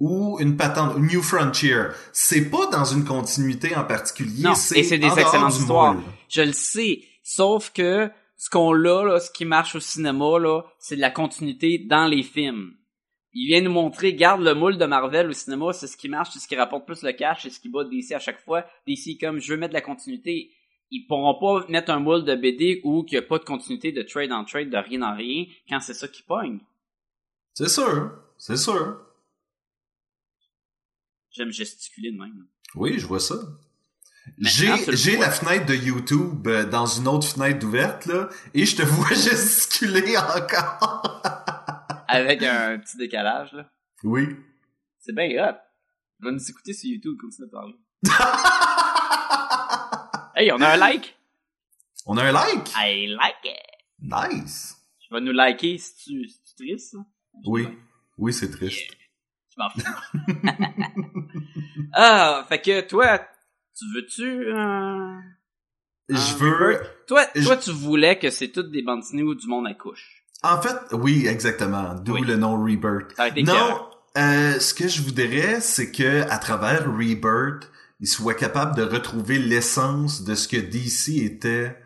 ou une patente New Frontier, c'est pas dans une continuité en particulier, Non, c'est et c'est des excellentes histoires. Je le sais. Sauf que ce qu'on a, là, ce qui marche au cinéma, là, c'est de la continuité dans les films. Il vient nous montrer, garde le moule de Marvel au cinéma, c'est ce qui marche, c'est ce qui rapporte plus le cash, c'est ce qui bat DC à chaque fois. DC comme, je veux mettre de la continuité. ils pourront pas mettre un moule de BD où qu'il n'y a pas de continuité de trade en trade, de rien en rien, quand c'est ça qui pogne. C'est sûr, c'est sûr. J'aime gesticuler de même. Oui, je vois ça. J'ai la fenêtre de YouTube euh, dans une autre fenêtre ouverte là et je te vois gesticuler encore. Avec un petit décalage, là. Oui. C'est bien hot. Va nous écouter sur YouTube, comme ça, parler. Hey, on a un like! On a un like? I like it! Nice. Tu vas nous liker si tu, si tu triste, ça? Oui. Oui, c'est triste. Je m'en fous. ah, fait que toi, tu veux-tu... euh, Je un veux? Toi, je- toi, tu voulais que c'est toutes des bandes dessinées où du monde accouche. En fait, oui, exactement. D'où Oui. le nom Rebirth. Ça aurait été Non, euh, ce que je voudrais, c'est que à travers Rebirth, ils soient capables de retrouver l'essence de ce que DC était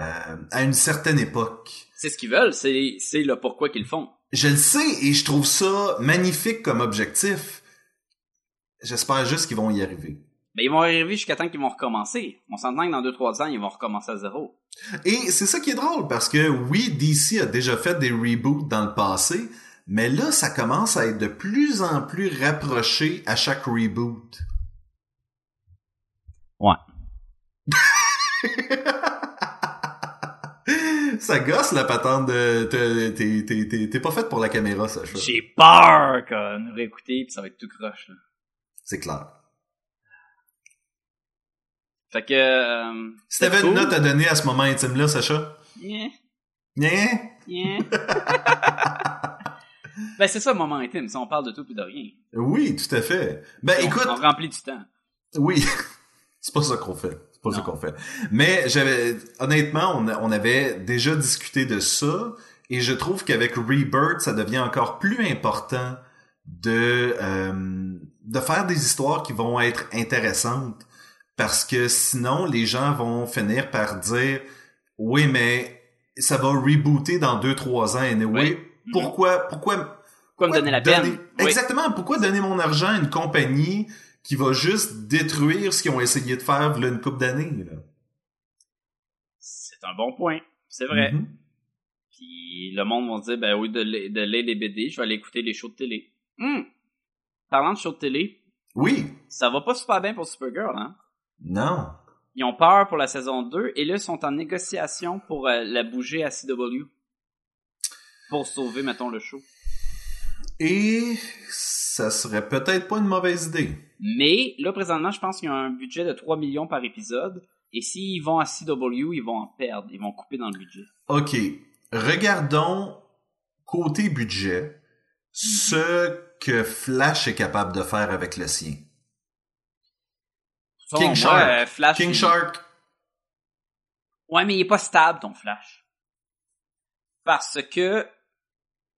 euh, à une certaine époque. C'est ce qu'ils veulent, c'est, c'est le pourquoi qu'ils le font. Je le sais et je trouve ça magnifique comme objectif. J'espère juste qu'ils vont y arriver. Mais ils vont arriver jusqu'à temps qu'ils vont recommencer. On s'entend que dans 2-3 ans, ils vont recommencer à zéro. Et c'est ça qui est drôle parce que oui, DC a déjà fait des reboots dans le passé, mais là, ça commence à être de plus en plus rapproché à chaque reboot. Ouais. ça gosse la patente de t'es- t'es t'es- t'es- t'es pas faite pour la caméra, Sacha. J'ai peur qu'on nous réécouter pis ça va être tout croche, là. C'est clair. Fait que... Euh, Si t'avais une note à donner à ce moment intime-là, Sacha? Yeah, Hein? yeah. ben c'est ça, le moment intime. Si on parle de tout puis de rien. Oui, tout à fait. Ben On- écoute, On remplit du temps. Oui, c'est pas ça qu'on fait. Pas Non. qu'on fait. Mais j'avais, honnêtement, on, on avait déjà discuté de ça, et je trouve qu'avec Rebirth, ça devient encore plus important de euh, de faire des histoires qui vont être intéressantes, parce que sinon, les gens vont finir par dire, oui, mais ça va rebooter dans deux trois ans. Et oui, Mhm. pourquoi, pourquoi Quoi me donner la peine? donner- Oui. Exactement. Pourquoi donner mon argent à une compagnie qui va juste détruire ce qu'ils ont essayé de faire là, une couple d'années? là? C'est un bon point. C'est vrai. Mhm. Puis le monde va se dire, ben oui, de, de lait des BD, je vais aller écouter les shows de télé. Hmm. Parlant de shows de télé, Oui. ça va pas super bien pour Supergirl, hein? Non. Ils ont peur pour la saison 2 et là, ils sont en négociation pour euh, la bouger à CW. Pour sauver, mettons, le show. Et ça serait peut-être pas une mauvaise idée. Mais là, présentement, je pense qu'il y a un budget de 3 millions par épisode. Et s'ils vont à CW, ils vont en perdre. Ils vont couper dans le budget. OK. Regardons côté budget ce que Flash est capable de faire avec le sien. King moi, Shark. euh, Flash, King il- Shark. Ouais, mais il est pas stable, ton Flash. Parce que...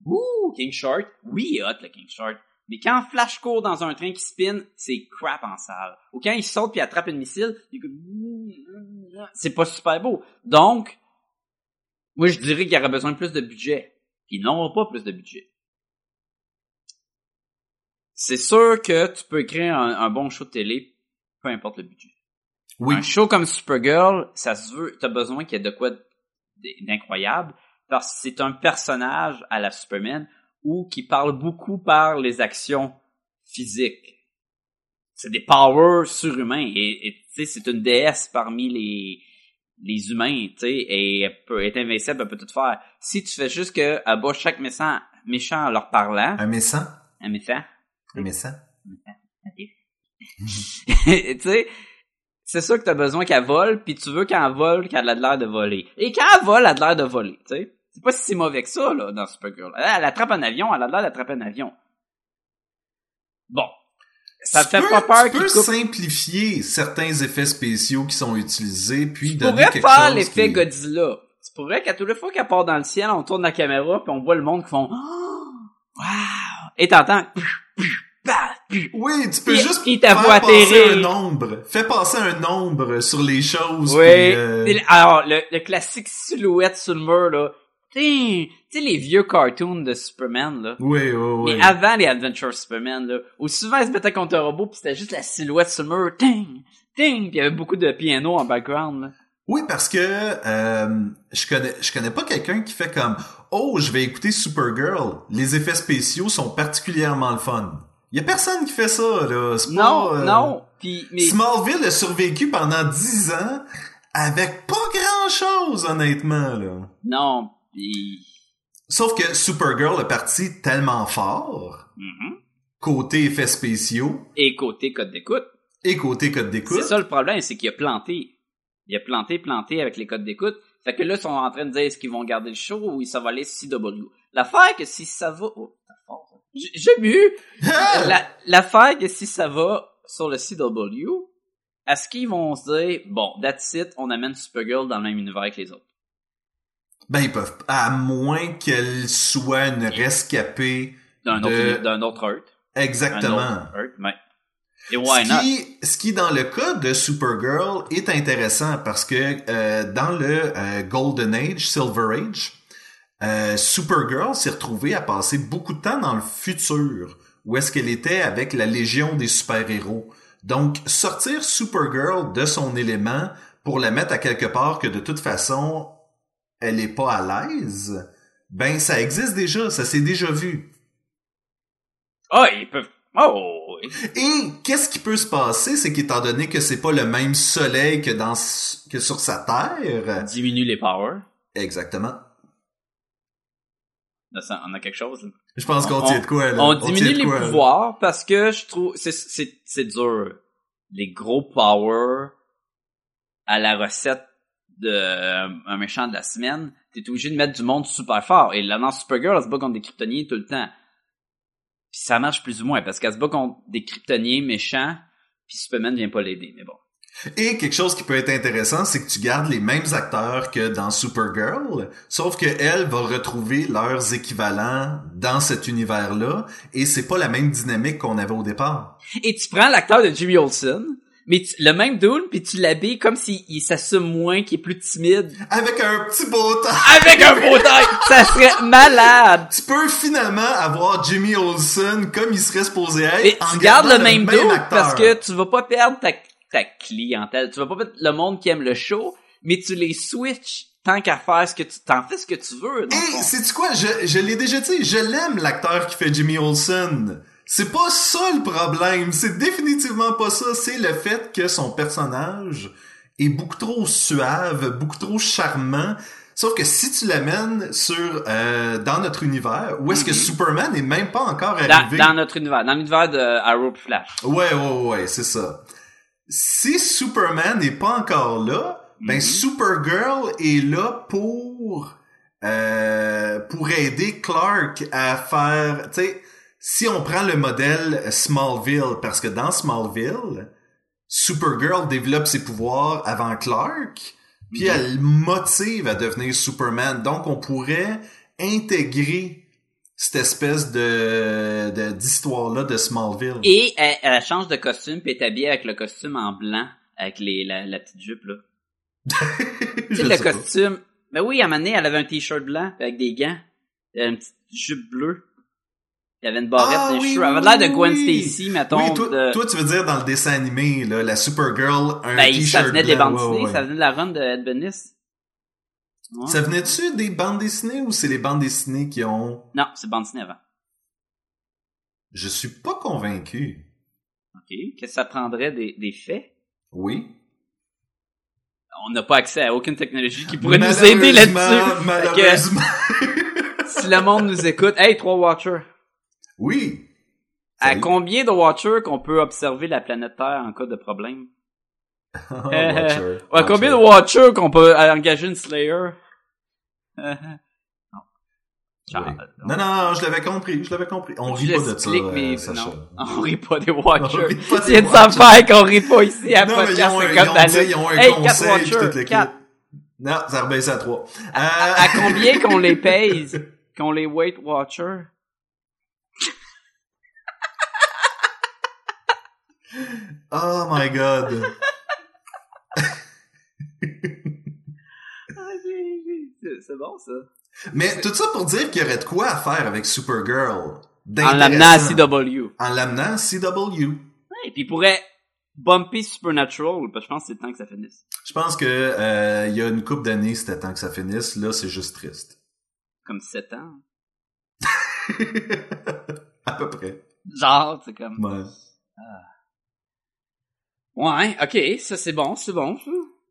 Ouh, King Shark. Oui, il est hot, le King Shark. Mais quand Flash court dans un train qui spin, c'est crap en salle. Ou quand il saute puis attrape une missile, c'est pas super beau. Donc, moi, je dirais qu'il y aurait besoin de plus de budget. Puis Ils n'auront pas plus de budget. C'est sûr que tu peux créer un, un bon show de télé, peu importe le budget. Oui. Un show comme Supergirl, ça se veut, t'as besoin qu'il y ait de quoi d'incroyable, parce que c'est un personnage à la Superman ou qui parle beaucoup par les actions physiques. C'est des powers surhumains et tu sais c'est une déesse parmi les les humains, tu sais, et elle peut être invincible, elle peut tout faire. Si tu fais juste que à bas chaque méchant méchant en leur parlant, Un méchant? un méchant, Un méchant. tu sais, c'est sûr que t'as besoin qu'elle vole, puis tu veux qu'elle vole qu'elle a de l'air de voler. Et quand elle vole, elle a de l'air de voler, tu sais. C'est pas si mauvais que ça, là, dans Supergirl. Elle, elle attrape un avion, elle a l'air d'attraper un avion. Bon. Ça te Tu fait peux- pas peur Tu peux coupe... simplifier certains effets spéciaux qui sont utilisés, puis Tu donner pourrais faire l'effet qui- Godzilla. Tu pourrais qu'à toutes les fois qu'elle part dans le ciel, on tourne la caméra, puis on voit le monde qui font... Oh, wow! Et t'entends... Oui, tu peux juste faire voix passer un nombre. Fais passer un nombre sur les choses. Oui. puis, euh, Alors, le, le classique silhouette sur le mur, là. Tu sais, les vieux cartoons de Superman, là. Oui, oui, oui. Mais avant les Adventures Superman, là, où souvent ils se battaient contre un robot pis c'était juste la silhouette sur le mur, ting, ting, pis il y avait beaucoup de piano en background, là. Oui, parce que euh, je connais je connais pas quelqu'un qui fait comme Oh, je vais écouter Supergirl. Les effets spéciaux sont particulièrement le fun. Il y a personne qui fait ça, là. C'est Non, pas, euh, non. Puis, mais Smallville a survécu pendant 10 ans avec pas grand chose, honnêtement, là. non. Sauf que Supergirl est parti tellement fort, mhm. côté effets spéciaux Et côté code d'écoute, et côté code d'écoute. c'est ça le problème, c'est qu'il a planté. Il a planté, planté avec les codes d'écoute. Fait que là, ils sont en train de dire est-ce qu'ils vont garder le show ou ça va aller CW. L'affaire que si ça va... Oh, t'as fort, ça. J'ai bu! Ah! La- L'affaire que si ça va sur le CW, est-ce qu'ils vont se dire, bon, that's it, on amène Supergirl dans le même univers que les autres? Ben, ils peuvent, à moins qu'elle soit une rescapée. D'un De- autre, d'un autre Earth. Un Exactement. autre Earth, mais... Et why ce not? qui, ce qui, dans le cas de Supergirl, est intéressant parce que euh, dans le euh, Golden Age, Silver Age, euh, Supergirl s'est retrouvée à passer beaucoup de temps dans le futur, où est-ce qu'elle était avec la Légion des super-héros. Donc, sortir Supergirl de son élément pour la mettre à quelque part que de toute façon, elle est pas à l'aise, ben ça existe déjà, ça s'est déjà vu. Ah, ils peuvent... Oh! Et qu'est-ce qui peut se passer, c'est qu'étant donné que c'est pas le même soleil que dans que sur sa terre, Diminue les powers. exactement. Là, ça- on a quelque chose. là. Je pense qu'on On- tient de quoi là? On diminue les quoi, là? pouvoirs parce que je trouve c'est c'est c'est dur. Les gros powers à la recette de euh, un méchant de la semaine, t'es obligé de mettre du monde super fort. Et là dans Supergirl, elle se bat contre des kryptoniens tout le temps. Puis ça marche plus ou moins parce qu'elle se bat contre des kryptoniens méchants, puis Superman vient pas l'aider. Mais bon. Et quelque chose qui peut être intéressant, c'est que tu gardes les mêmes acteurs que dans Supergirl, sauf que elle va retrouver leurs équivalents dans cet univers-là, et c'est pas la même dynamique qu'on avait au départ. Et tu prends l'acteur de Jimmy Olsen, mais tu- le même dude, puis tu l'habilles comme s'il il s'assume moins, qu'il est plus timide, Avec un petit beau temps. avec un beau taille. Ça serait malade. Tu peux finalement avoir Jimmy Olsen comme il serait supposé être. Et en tu gardes le même acteur. parce que tu vas pas perdre ta, ta clientèle. Tu vas pas perdre le monde qui aime le show, mais tu les switches tant qu'à faire ce que tu t'en fais ce que tu veux. Et fond. c'est quoi, je, je l'ai déjà dit, je l'aime l'acteur qui fait Jimmy Olsen. C'est pas ça le problème, c'est définitivement pas ça, c'est le fait que son personnage est beaucoup trop suave, beaucoup trop charmant. Sauf que si tu l'amènes sur euh, dans notre univers, où est-ce que Superman est même pas encore dans, arrivé? dans notre univers, dans l'univers de Arrow Flash. Ouais, ouais, ouais, c'est ça. Si Superman n'est pas encore là, ben Mhm. Supergirl est là pour euh, pour aider Clark à faire, tu sais, si on prend le modèle Smallville, parce que dans Smallville, Supergirl développe ses pouvoirs avant Clark, puis elle motive à devenir Superman. Donc on pourrait intégrer cette espèce de de- d'histoire-là de Smallville. Et elle, elle change de costume puis est habillée avec le costume en blanc, avec les, la, la petite jupe, là. Tu sais, le pas. costume. Ben oui, à un moment donné, elle avait un t-shirt blanc avec des gants. Une petite jupe bleue. Il y avait une barrette Ah, de oui, cheveux. Elle oui, avait l'air de Gwen oui. Stacy, mettons. Oui, toi, de- toi, tu veux dire dans le dessin animé, là, la Supergirl, un Ben, t-shirt ça venait des bandes dessinées, ouais. ça venait de la run de Ed Benis. Ouais. Ça venait-tu des bandes dessinées ou c'est les bandes dessinées qui ont... Non, c'est bande dessinée avant. Je suis pas convaincu. OK. Que ça prendrait des, des faits? Oui. On n'a pas accès à aucune technologie qui pourrait nous aider là-dessus. Malheureusement, Fait que, Malheureusement. si le monde nous écoute, hey, trois Watchers. Oui. À combien de Watchers qu'on peut observer la planète Terre en cas de problème? Oh, Watcher. À combien de Watcher. Watchers qu'on peut engager une Slayer? non. Oui. Non, non, je l'avais compris, je l'avais compris. On rit pas de ça, mais euh, non. On rit pas des On Watchers. rit pas des Il y a une Watchers. affaire qu'on rit pas ici à Non, podcast ont, un- c'est ils ont, un Hey, conseil toute l'équipe. Non, ça a rebaissé à trois. À, Euh, à combien qu'on les paye? Qu'on les Weight Watchers? Oh my god. Ah, C'est c'est bon, ça. Mais tout ça pour dire qu'il y aurait de quoi à faire avec Supergirl. En l'amenant à. CW. En l'amenant à CW. Et puis il pourrait bumper Supernatural, parce que je pense que c'est le temps que ça finisse. Je pense que euh, il y a une couple d'années, c'était temps que ça finisse. Là, c'est juste triste. Comme 7 ans. à peu près. Genre, c'est comme... Ouais. Ouais, ok, ça c'est bon, c'est bon.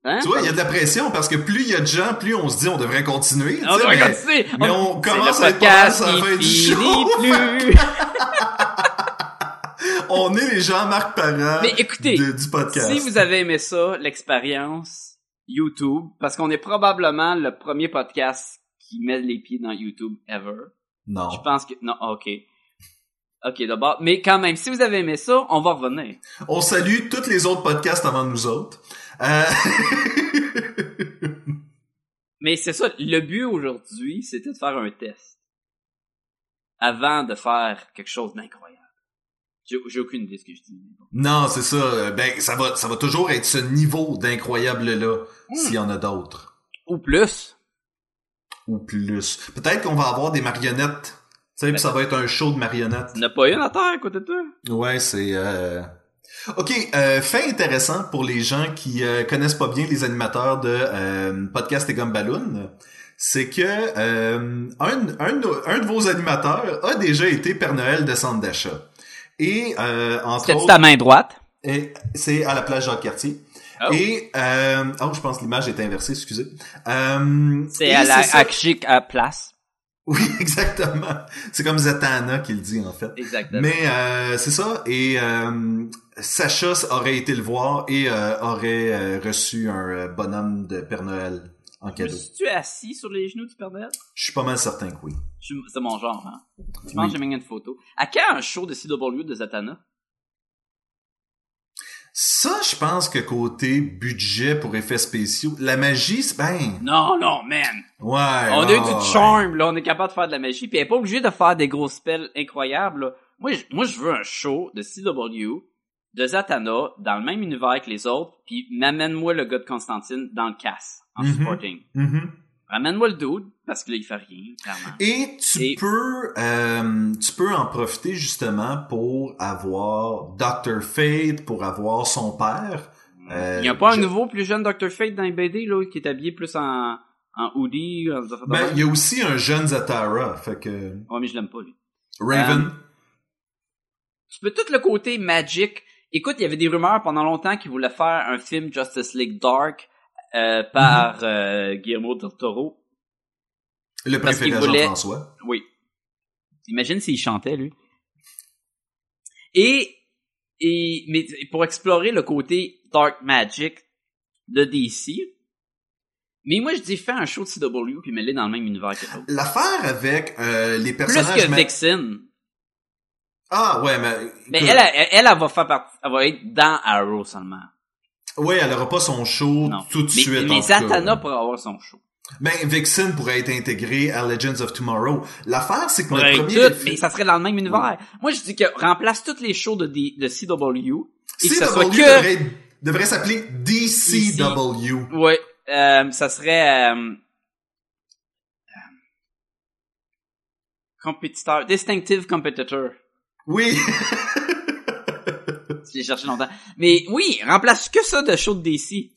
Hein? Tu vois, il y a de la pression parce que plus il y a de gens, plus on se dit on devrait continuer. On devrait mais- continuer. mais on commence à être pas sur la fin du finit show. plus. On est les Jean-Marc Parent Mais écoutez, de- du podcast. Si vous avez aimé ça, l'expérience YouTube, parce qu'on est probablement le premier podcast qui met les pieds dans YouTube ever. Non. Je pense que non, ok. Ok, d'abord, mais quand même, si vous avez aimé ça, on va revenir. On salue tous les autres podcasts avant nous autres. Euh... Mais c'est ça, le but aujourd'hui, c'était de faire un test. Avant de faire quelque chose d'incroyable. J'ai aucune idée de ce que je dis. non, c'est ça. Ben, ça va, ça va toujours être ce niveau d'incroyable-là, Hmm. s'il y en a d'autres. Ou plus. Ou plus. Peut-être qu'on va avoir des marionnettes. Tu sais, ça va être un show de marionnettes. Il n'y pas une à terre à côté de toi? Ouais, c'est... Euh... OK, euh, fait intéressant pour les gens qui euh, connaissent pas bien les animateurs de euh, Podcast et Gomme Balloon, c'est que euh, un, un, de- un de vos animateurs a déjà été Père Noël de centre d'achat. Et euh, entre C'était autres, ta main droite? et c'est à la plage Jacques-Cartier. Oh. Et euh, oh, je pense que l'image est inversée, excusez. Euh, C'est à la à place. Oui, exactement. C'est comme Zatanna qui le dit en fait. Exactement. Mais euh, c'est ça. Et euh, Sacha aurait été le voir et euh, aurait euh, reçu un bonhomme de Père Noël en cadeau. suis assis sur les genoux du Père Noël? Je suis pas mal certain que oui. C'est mon genre, hein. Je Oui. pense que j'ai mis une photo. À quand un show de CW de Zatanna? Ça, je pense que côté budget pour effets spéciaux, la magie, c'est ben. Non, non, man! Ouais. on a eu du charme, là. On est capable de faire de la magie. Puis elle est pas obligée de faire des gros spells incroyables, là. Moi, je, moi, je veux un show de CW, de Zatanna, dans le même univers que les autres, puis m'amène-moi le gars de Constantine dans le casse, en Mhm. supporting. Mhm. Ramène-moi le dude, parce que là, il fait rien, clairement. Et tu Et- peux, euh, tu peux en profiter justement pour avoir Dr. Fate, pour avoir son père. Euh, il y a pas un nouveau plus jeune Dr. Fate dans les BD, là, qui est habillé plus en, en hoodie, en Ben, il y a aussi un jeune Zatara, fait que Ouais, mais je l'aime pas, lui. Raven. Euh, Tu peux tout le côté magic. Écoute, il y avait des rumeurs pendant longtemps qu'ils voulaient faire un film Justice League Dark euh, par euh, Guillermo del Toro. le préféré voulait- Jean-François. Oui. Imagine s'il chantait, lui. Et, et, mais pour explorer le côté Dark Magic de DC, mais moi je dis fais un show de CW puis mets-les dans le même univers que l'autre. L'affaire avec euh, les Plus personnages... que ma- Vixen. Ah, ouais, mais... Mais elle, elle, elle, elle va faire partie, elle va être dans Arrow seulement. Ouais, elle aura pas son show Non. tout de suite. mais. Zatanna pourra avoir son show. Ben, Vixen pourrait être intégré à Legends of Tomorrow. L'affaire, c'est que Pourrait notre premier... tout, mais ça serait dans le même univers. Moi, je dis que remplace toutes les shows de, D- de CW et que ça CW soit que... devrait, s'appeler DCW. Ouais, euh, ça serait... Euh, euh, compétiteur, distinctive competitor. Oui. J'ai cherché longtemps. Mais oui, remplace que ça de show de DC.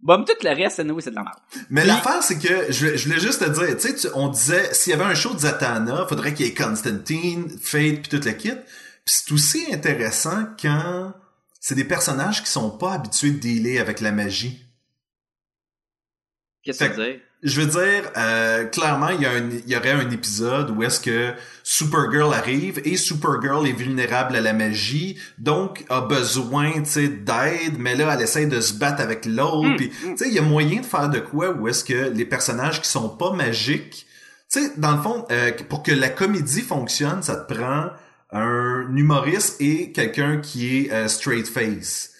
Bon, tout le reste, nous, c'est de la merde. Mais l'affaire, c'est que je, je voulais juste te dire, tu sais, on disait, s'il y avait un show de Zatanna, faudrait qu'il y ait Constantine, Fate, puis toute la kit. Puis c'est aussi intéressant quand c'est des personnages qui sont pas habitués de dealer avec la magie. Qu'est-ce que ça veut dire? Je veux dire, euh, clairement, il y, a un- il y aurait un épisode où est-ce que Supergirl arrive et Supergirl est vulnérable à la magie, donc a besoin, tu sais, d'aide, mais là, elle essaie de se battre avec l'autre. Mm, sais, il y a moyen de faire de quoi où est-ce que les personnages qui sont pas magiques, tu sais, dans le fond, euh, pour que la comédie fonctionne, ça te prend un humoriste et quelqu'un qui est euh, straight face.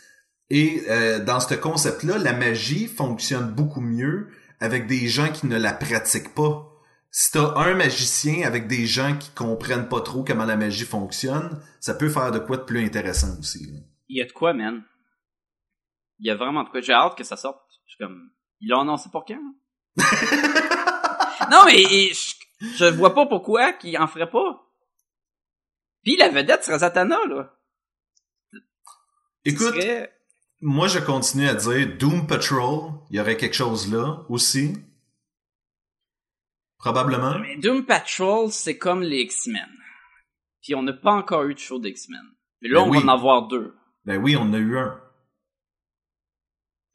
Et euh, dans ce concept-là, la magie fonctionne beaucoup mieux avec des gens qui ne la pratiquent pas. Si t'as un magicien avec des gens qui comprennent pas trop comment la magie fonctionne, ça peut faire de quoi de plus intéressant aussi. là. Il y a de quoi, man? Il y a vraiment de quoi. J'ai hâte que ça sorte. Je suis comme... Ils l'ont annoncé pour quand? non, mais et je, je vois pas pourquoi qu'ils en feraient pas. Puis la vedette serait Zatanna, là. Écoute, serait- Moi, je continue à dire Doom Patrol. Il y aurait quelque chose là aussi. Probablement. Mais Doom Patrol, c'est comme les X-Men. Puis on n'a pas encore eu de show d'X-Men. Mais là, Ben on oui. va en avoir deux. Ben oui, on en a eu un.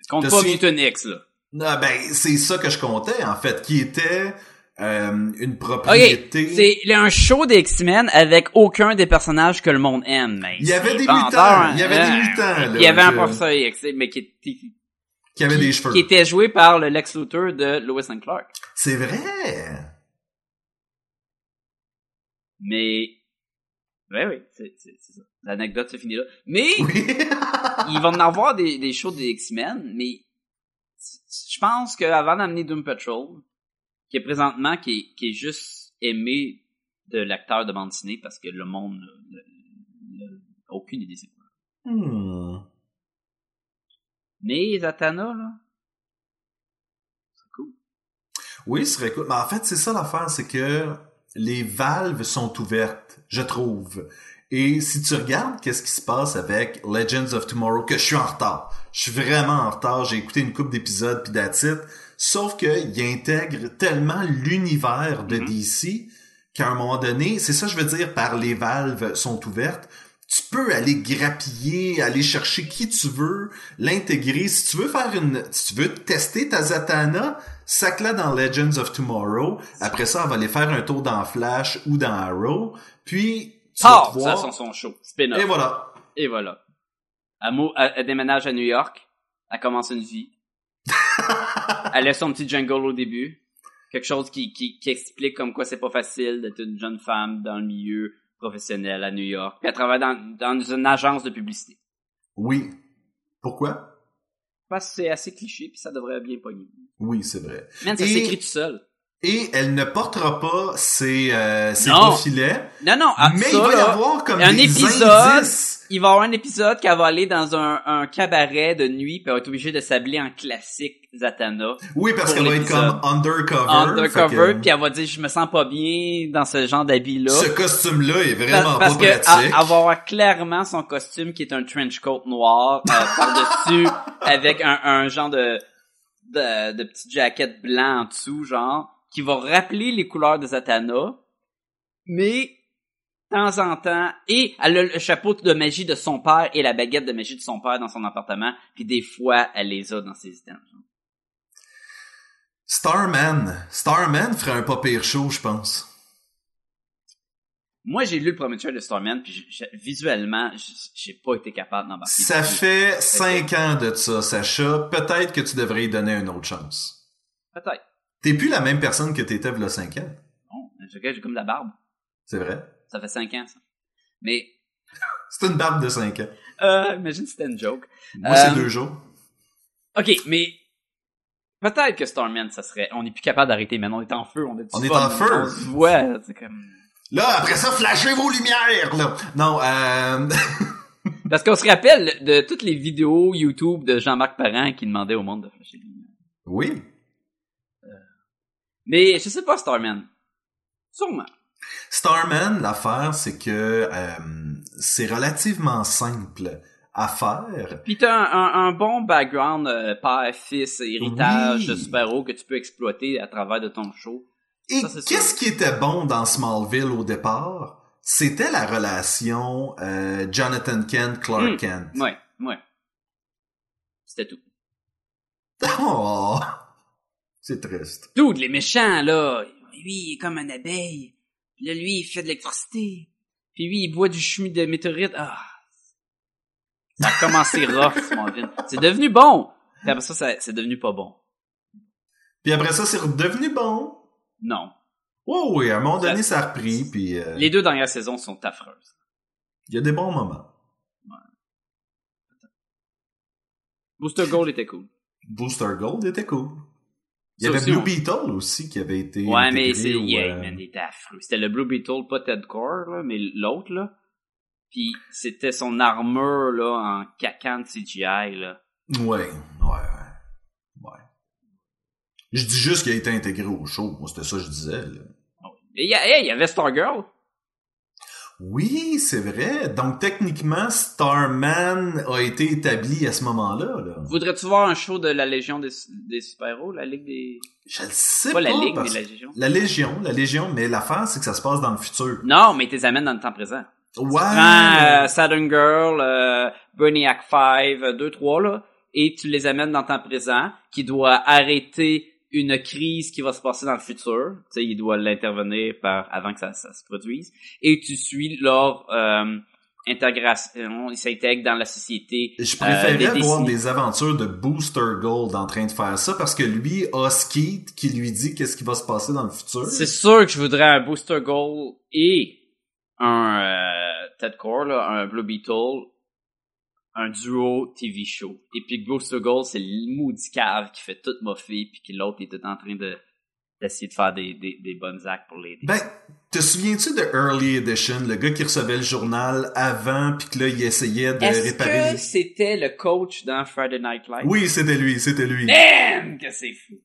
Compte Te pas Mutant X, là. Ah, ben, c'est ça que je comptais, en fait, qui était euh, une propriété. c'est il y a un show des X-Men avec aucun des personnages que le monde aime. Mais Il y avait c'est des mutants, il y avait hein. des mutants, là, Il y avait un professeur X, mais qui était, qui avait qui, des cheveux. qui était joué par le Lex Luthor de Lois and Clark. C'est vrai! Mais, ouais, oui, c'est, c'est, c'est ça. L'anecdote se finit là. Mais, Oui! il va en avoir des, des shows des X-Men, mais je pense qu'avant d'amener Doom Patrol, qui est présentement, qui est, qui est juste aimé de l'acteur de bande dessinée parce que le monde n'a- aucune idée c'est quoi. Hmm. Mais Zatanna, là, c'est cool. Oui, ce serait cool. Mais en fait, c'est ça l'affaire, c'est que les valves sont ouvertes, je trouve. Et si tu regardes qu'est-ce qui se passe avec Legends of Tomorrow, que je suis en retard. Je suis vraiment en retard. J'ai écouté une couple d'épisodes puis that's it. Sauf qu'il intègre tellement l'univers de Mhm. DC qu'à un moment donné, c'est ça que je veux dire par les valves sont ouvertes. Tu peux aller grappiller, aller chercher qui tu veux, l'intégrer. Si tu veux faire une, si tu veux tester ta Zatanna, sac-la dans Legends of Tomorrow. Après ça, on va aller faire un tour dans Flash ou dans Arrow. Puis, tu vas Thor, ça pouvoir... son, show. Et voilà. Et voilà. Elle déménage à New York. Elle commence une vie. Elle laisse son petit jungle au début. Quelque chose qui, qui, qui explique comme quoi c'est pas facile d'être une jeune femme dans le milieu professionnel à New York. Puis elle travaille dans, dans une agence de publicité. Oui. Pourquoi? Parce que c'est assez cliché puis ça devrait bien pogner. Oui, c'est vrai. Man, ça Et- s'écrit tout seul. Et elle ne portera pas ses, euh, ses Non. beaux filets. Non, non, ah, mais ça, il va y avoir comme un des épisode indices. Il va y avoir un épisode qu'elle va aller dans un, un cabaret de nuit puis elle va être obligée de s'habiller en classique Zatanna. Oui, parce qu'elle va être comme undercover. undercover, que puis elle va dire je me sens pas bien dans ce genre d'habit-là. Ce costume-là est vraiment parce pas que pratique. elle- elle va avoir clairement son costume qui est un trench coat noir euh, par-dessus avec un, un genre de, de de petit jacket blanc en dessous, genre qui va rappeler les couleurs de Zatanna, mais temps en temps, et elle a le chapeau de magie de son père et la baguette de magie de son père dans son appartement, puis des fois elle les a dans ses items. Starman. Starman ferait un pas pire show, je pense. Moi, j'ai lu le premier de Starman, puis je- je- visuellement, j'ai pas été capable d'embarquer. Ça fait cinq ans de ça, Sacha. Peut-être que tu devrais y donner une autre chance. Peut-être. T'es plus la même personne que t'étais il y a cinq ans. Bon, j'ai j'ai comme de la barbe. C'est vrai? Ça fait cinq ans, ça. Mais, C'est une barbe de cinq ans. euh, imagine si c'était une joke. Moi, Euh, c'est deux jours. Ok, mais, peut-être que Starman, ça serait, on est plus capable d'arrêter, maintenant on est en feu, on est, On est en feu. Voit, c'est comme... Là, après ça, flashez vos lumières, là. Non, euh... Parce qu'on se rappelle de toutes les vidéos YouTube de Jean-Marc Parent qui demandait au monde de flasher les lumières. oui. Mais, je sais pas, Starman. Sûrement. Starman, l'affaire, c'est que euh, c'est relativement simple à faire. Pis t'as un, un, un bon background, euh, père, fils, héritage Oui. de super-héros que tu peux exploiter à travers de ton show. Et qu'est-ce qui était bon dans Smallville au départ? C'était la relation euh, Jonathan Kent, Clark Hmm. Kent. Ouais, ouais. C'était tout. Oh, c'est triste. Dude, les méchants, là, lui, il est comme un abeille. Puis là, lui, il fait de l'électricité. Puis lui, il boit du chemin de météorite. Ah. Ça a commencé rough, Smallville. C'est devenu bon. Puis après ça, ça c'est devenu pas bon. Puis après ça, c'est redevenu bon. Non. Oh oui, à un moment donné, Ça- ça a repris, puis euh, Les deux dernières saisons sont affreuses. il y a des bons moments. Booster Gold était cool. Booster Gold était cool. Il y avait aussi, Blue Beetle aussi qui avait été Ouais, mais c'est, au, yeah, euh, man, il était affreux. C'était le Blue Beetle, pas Ted Core, là, mais l'autre, là. Puis c'était son armure, là, en cacane CGI, là. Ouais, ouais, ouais. ouais. Je dis juste qu'il a été intégré au show. Moi, c'était ça que je disais. Là. Et il y, a- hey, il y avait Stargirl. Oui, c'est vrai. Donc, techniquement, Starman a été établi à ce moment-là. Là. Voudrais-tu voir un show de la Légion des, des super-héros, la Ligue des... Je le sais Pas pas. la Ligue, mais la Légion. La Légion, la Légion, mais l'affaire, c'est que ça se passe dans le futur. Non, mais t'es amènes dans le temps présent. Ouais. Prends euh, Saturn Girl, euh, Brainiac 5, euh, 2, 3, là, et tu les amènes dans le temps présent, qui doit arrêter une crise qui va se passer dans le futur. Tu sais, il doit l'intervenir par avant que ça, ça se produise. Et tu suis leur euh, intégration, ils s'intègrent dans la société. Je euh, préférais des voir des aventures de Booster Gold en train de faire ça parce que lui a Skeet qui lui dit qu'est-ce qui va se passer dans le futur. C'est sûr que je voudrais un Booster Gold et un euh, Ted Core, là, un Blue Beetle, un duo TV show. Et puis Gold, c'est le maudit cave qui fait tout moffer, puis que l'autre était en train de d'essayer de faire des, des, des bonnes actes pour l'aider. Ben, te souviens-tu de Early Edition, le gars qui recevait le journal avant puis que là il essayait de Est-ce réparer que les- c'était le coach dans Friday Night Live? Oui, c'était lui, c'était lui. Damn, que c'est fou!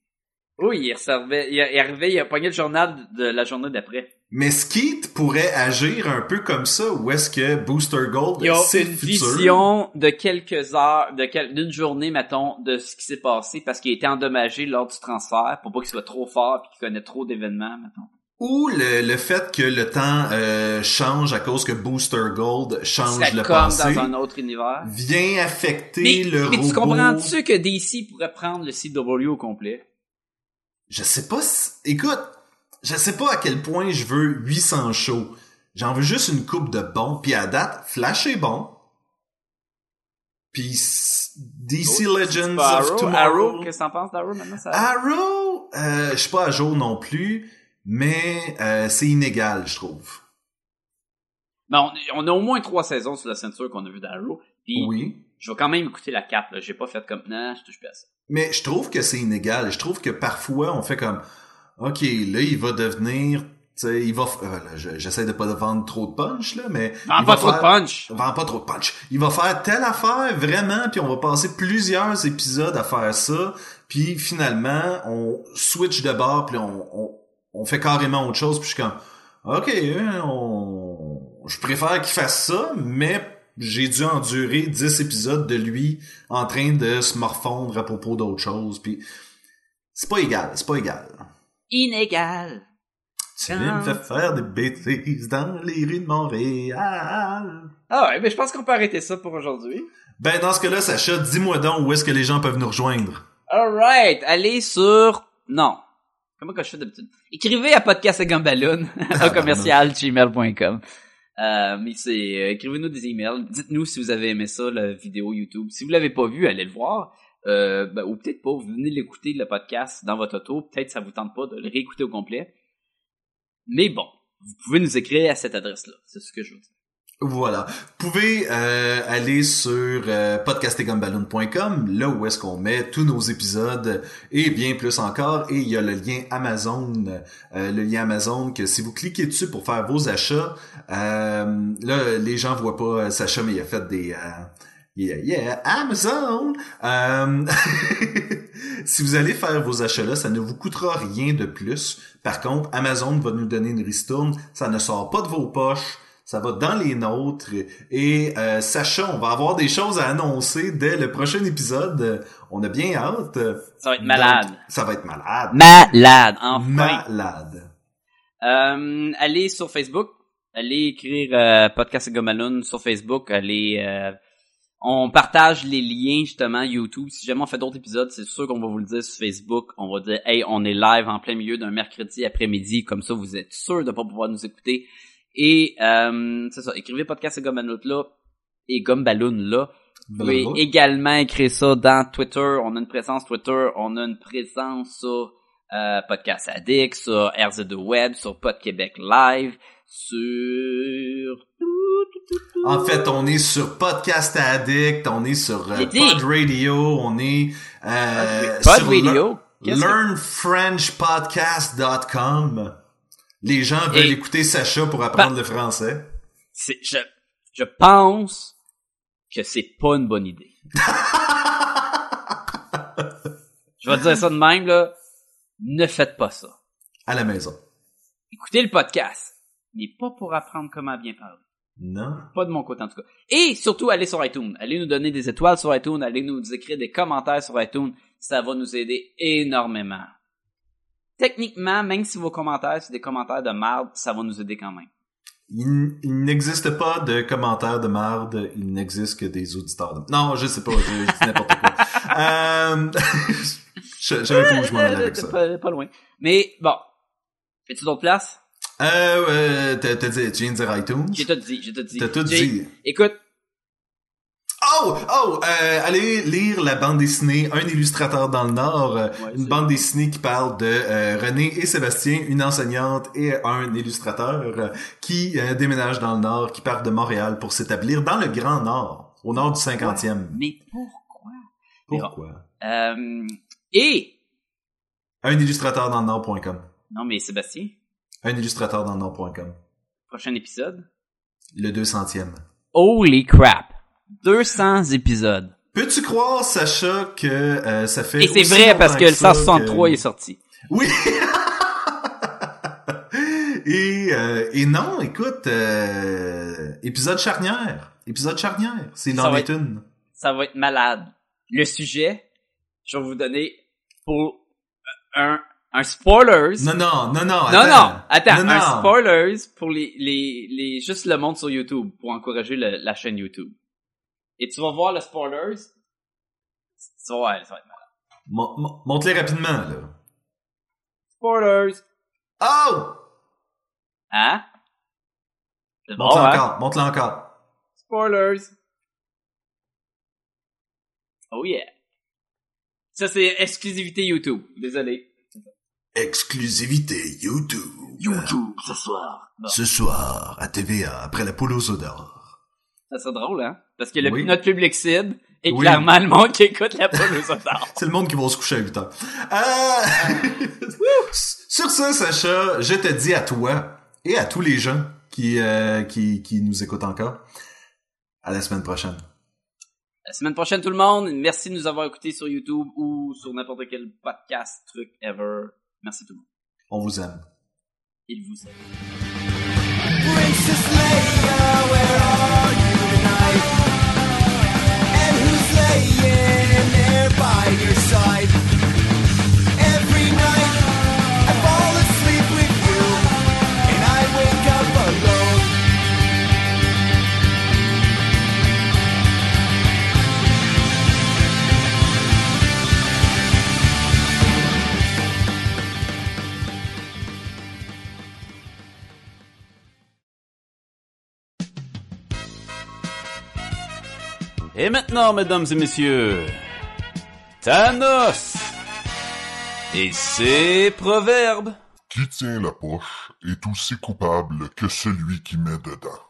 Oui, il recevait, il, il arrivait, il a pogné le journal de la journée d'après. Mais Skeet pourrait agir un peu comme ça ou est-ce que Booster Gold c'est une le futur? vision de quelques heures, de quel- d'une journée, mettons, de ce qui s'est passé parce qu'il a été endommagé lors du transfert pour pas qu'il soit trop fort et qu'il connaît trop d'événements, mettons. Ou le, le fait que le temps euh, change à cause que Booster Gold change C'est le comme passé dans un autre univers. vient affecter Mais, le mais robot. tu comprends-tu que DC pourrait prendre le CW au complet? Je sais pas si... Écoute, je sais pas à quel point je veux 800 shows. J'en veux juste une coupe de bons. Puis à date, Flash est bon. Puis DC Legends Pas of Arrow, Tomorrow. Arrow, qu'est-ce que t'en penses d'Arrow maintenant? Ça... Arrow, euh, je suis pas à jour non plus, mais euh, c'est inégal, je trouve. Mais on, on a au moins trois saisons sur la ceinture qu'on a vu d'Arrow. Puis Oui. je vais quand même écouter la 4, là. J'ai pas fait comme, non, je touche plus à ça. Mais je trouve que c'est inégal. Je trouve que parfois, on fait comme, OK, là, il va devenir, tu sais, il va, euh, j'essaie de pas vendre trop de punch, là, mais... Vends il pas va trop de punch! Vend pas trop de punch. Il va faire telle affaire, vraiment, puis on va passer plusieurs épisodes à faire ça, puis finalement, on switch de bord, puis on, on, on fait carrément autre chose, puis je suis comme, OK, hein, on... je préfère qu'il fasse ça, mais j'ai dû endurer 10 épisodes de lui en train de se morfondre à propos d'autre chose, puis c'est pas égal, c'est pas égal. Inégal! Tu me fais faire des bêtises dans les rues de Montréal. Ah ouais, mais je pense qu'on peut arrêter ça pour aujourd'hui. Ben, dans ce cas-là, Sacha, dis-moi donc où est-ce que les gens peuvent nous rejoindre. Alright, allez sur... Non. Comment que je fais d'habitude? Écrivez à podcast à à commercial gmail.com. Euh, mais c'est, euh, écrivez-nous des emails. Dites-nous si vous avez aimé ça, la vidéo YouTube. Si vous l'avez pas vu, allez le voir. Euh, ben, ou peut-être pas, vous venez l'écouter, le podcast, dans votre auto. Peut-être ça vous tente pas de le réécouter au complet. Mais bon, vous pouvez nous écrire à cette adresse-là. C'est ce que je veux dire. Voilà. Vous pouvez euh, aller sur euh, podcastegumballoon.com, là où est-ce qu'on met tous nos épisodes et bien plus encore. Et il y a le lien Amazon, euh, le lien Amazon que si vous cliquez dessus pour faire vos achats, euh, là les gens voient pas euh, Sacha, mais il a fait des euh, Yeah, yeah, Amazon! Euh, si vous allez faire vos achats-là, ça ne vous coûtera rien de plus. Par contre, Amazon va nous donner une ristourne. Ça ne sort pas de vos poches. Ça va dans les nôtres. Et euh, on va avoir des choses à annoncer dès le prochain épisode. On a bien hâte. Ça va être malade. Donc, ça va être malade. Malade, enfin. Malade. Euh, allez sur Facebook, allez écrire euh, Podcast et Gomaloon sur Facebook, allez euh, on partage les liens justement YouTube. Si jamais on fait d'autres épisodes, c'est sûr qu'on va vous le dire sur Facebook. On va dire hey, on est live en plein milieu d'un mercredi après-midi, comme ça vous êtes sûr de pas pouvoir nous écouter. Et euh, c'est ça, écrivez Podcast et Gomaloon là et Gumballoon là. Vous pouvez également écrire ça dans Twitter. On a une présence Twitter, on a une présence sur euh, Podcast Addict, sur RZ2 Web, sur Pod Québec Live, sur... En fait, on est sur Podcast Addict, on est sur euh. Pod Radio, on est euh, Pod sur Radio? Learnfrenchpodcast.com. Les gens veulent Et- écouter Sacha pour apprendre le français. C'est, je, je pense que c'est pas une bonne idée. je vais te dire ça de même, là. Ne faites pas ça. À la maison. Écoutez le podcast. Mais pas pour apprendre comment bien parler. Non. Pas de mon côté en tout cas. Et surtout, allez sur iTunes. Allez nous donner des étoiles sur iTunes. Allez nous écrire des commentaires sur iTunes. Ça va nous aider énormément. Techniquement, même si vos commentaires, c'est des commentaires de merde, ça va nous aider quand même. Il, il n'existe pas de commentaires de marde, il n'existe que des auditeurs de... Non, je sais pas, je, dis n'importe quoi. euh... savais pas où je m'en allais avec ça. Pas, pas loin. Mais bon. Fais-tu d'autres places? Euh, t'as, t'as dit, tu viens de dire iTunes? J'ai tout dit, j'ai tout dit. T'as tout J'ai- dit. Écoute, Oh, oh, euh, allez lire la bande dessinée Un illustrateur dans le Nord, Ouais, une bande dessinée qui parle de euh, René et Sébastien, une enseignante et un illustrateur euh, qui euh, déménagent dans le Nord, qui partent de Montréal pour s'établir dans le Grand Nord, au nord du 50e. mais pourquoi? Pourquoi? Euh, et, Un illustrateur dans le Nord.com. non mais Sébastien, Un illustrateur dans le Nord.com. prochain épisode. Le 200e. Holy crap! 200 épisodes. Peux-tu croire, Sacha, que euh, ça fait Et c'est vrai parce que le ça 163 que- est sorti. Oui. et euh, et non, écoute, euh, épisode charnière, épisode charnière, c'est dans les être- tunes. Ça va être malade. Le sujet, je vais vous donner pour un, un spoilers. Non non non non. non, attends. non, attends, Non, un non. spoilers pour les, les, les, juste le monde sur YouTube, pour encourager le- la chaîne YouTube. Et tu vas voir le spoilers. Vas voir, ça va être malade. Mon- mon- Montre-les rapidement là. Spoilers! Oh, Hein? Bon, montre-le hein? encore, montre-le encore. Spoilers! Oh yeah! Ça, c'est exclusivité YouTube. Désolé. Exclusivité YouTube. YouTube, ce soir. Ce soir à TVA après la poule aux odeurs. Ça serait drôle, hein? Parce que le, Oui. notre public cible est Oui. clairement le monde qui écoute la poule aux œufs C'est le monde qui va se coucher à 8 heures. Euh... Sur ça, Sacha, je te dis à toi et à tous les gens qui, euh, qui, qui nous écoutent encore, à la semaine prochaine. La semaine prochaine, tout le monde. Merci de nous avoir écoutés sur YouTube ou sur n'importe quel podcast, truc, ever. Merci tout le monde. On vous aime. Il vous aime. Et maintenant, mesdames et messieurs, Thanos et ses proverbes. Qui tient la poche est aussi coupable que celui qui met dedans.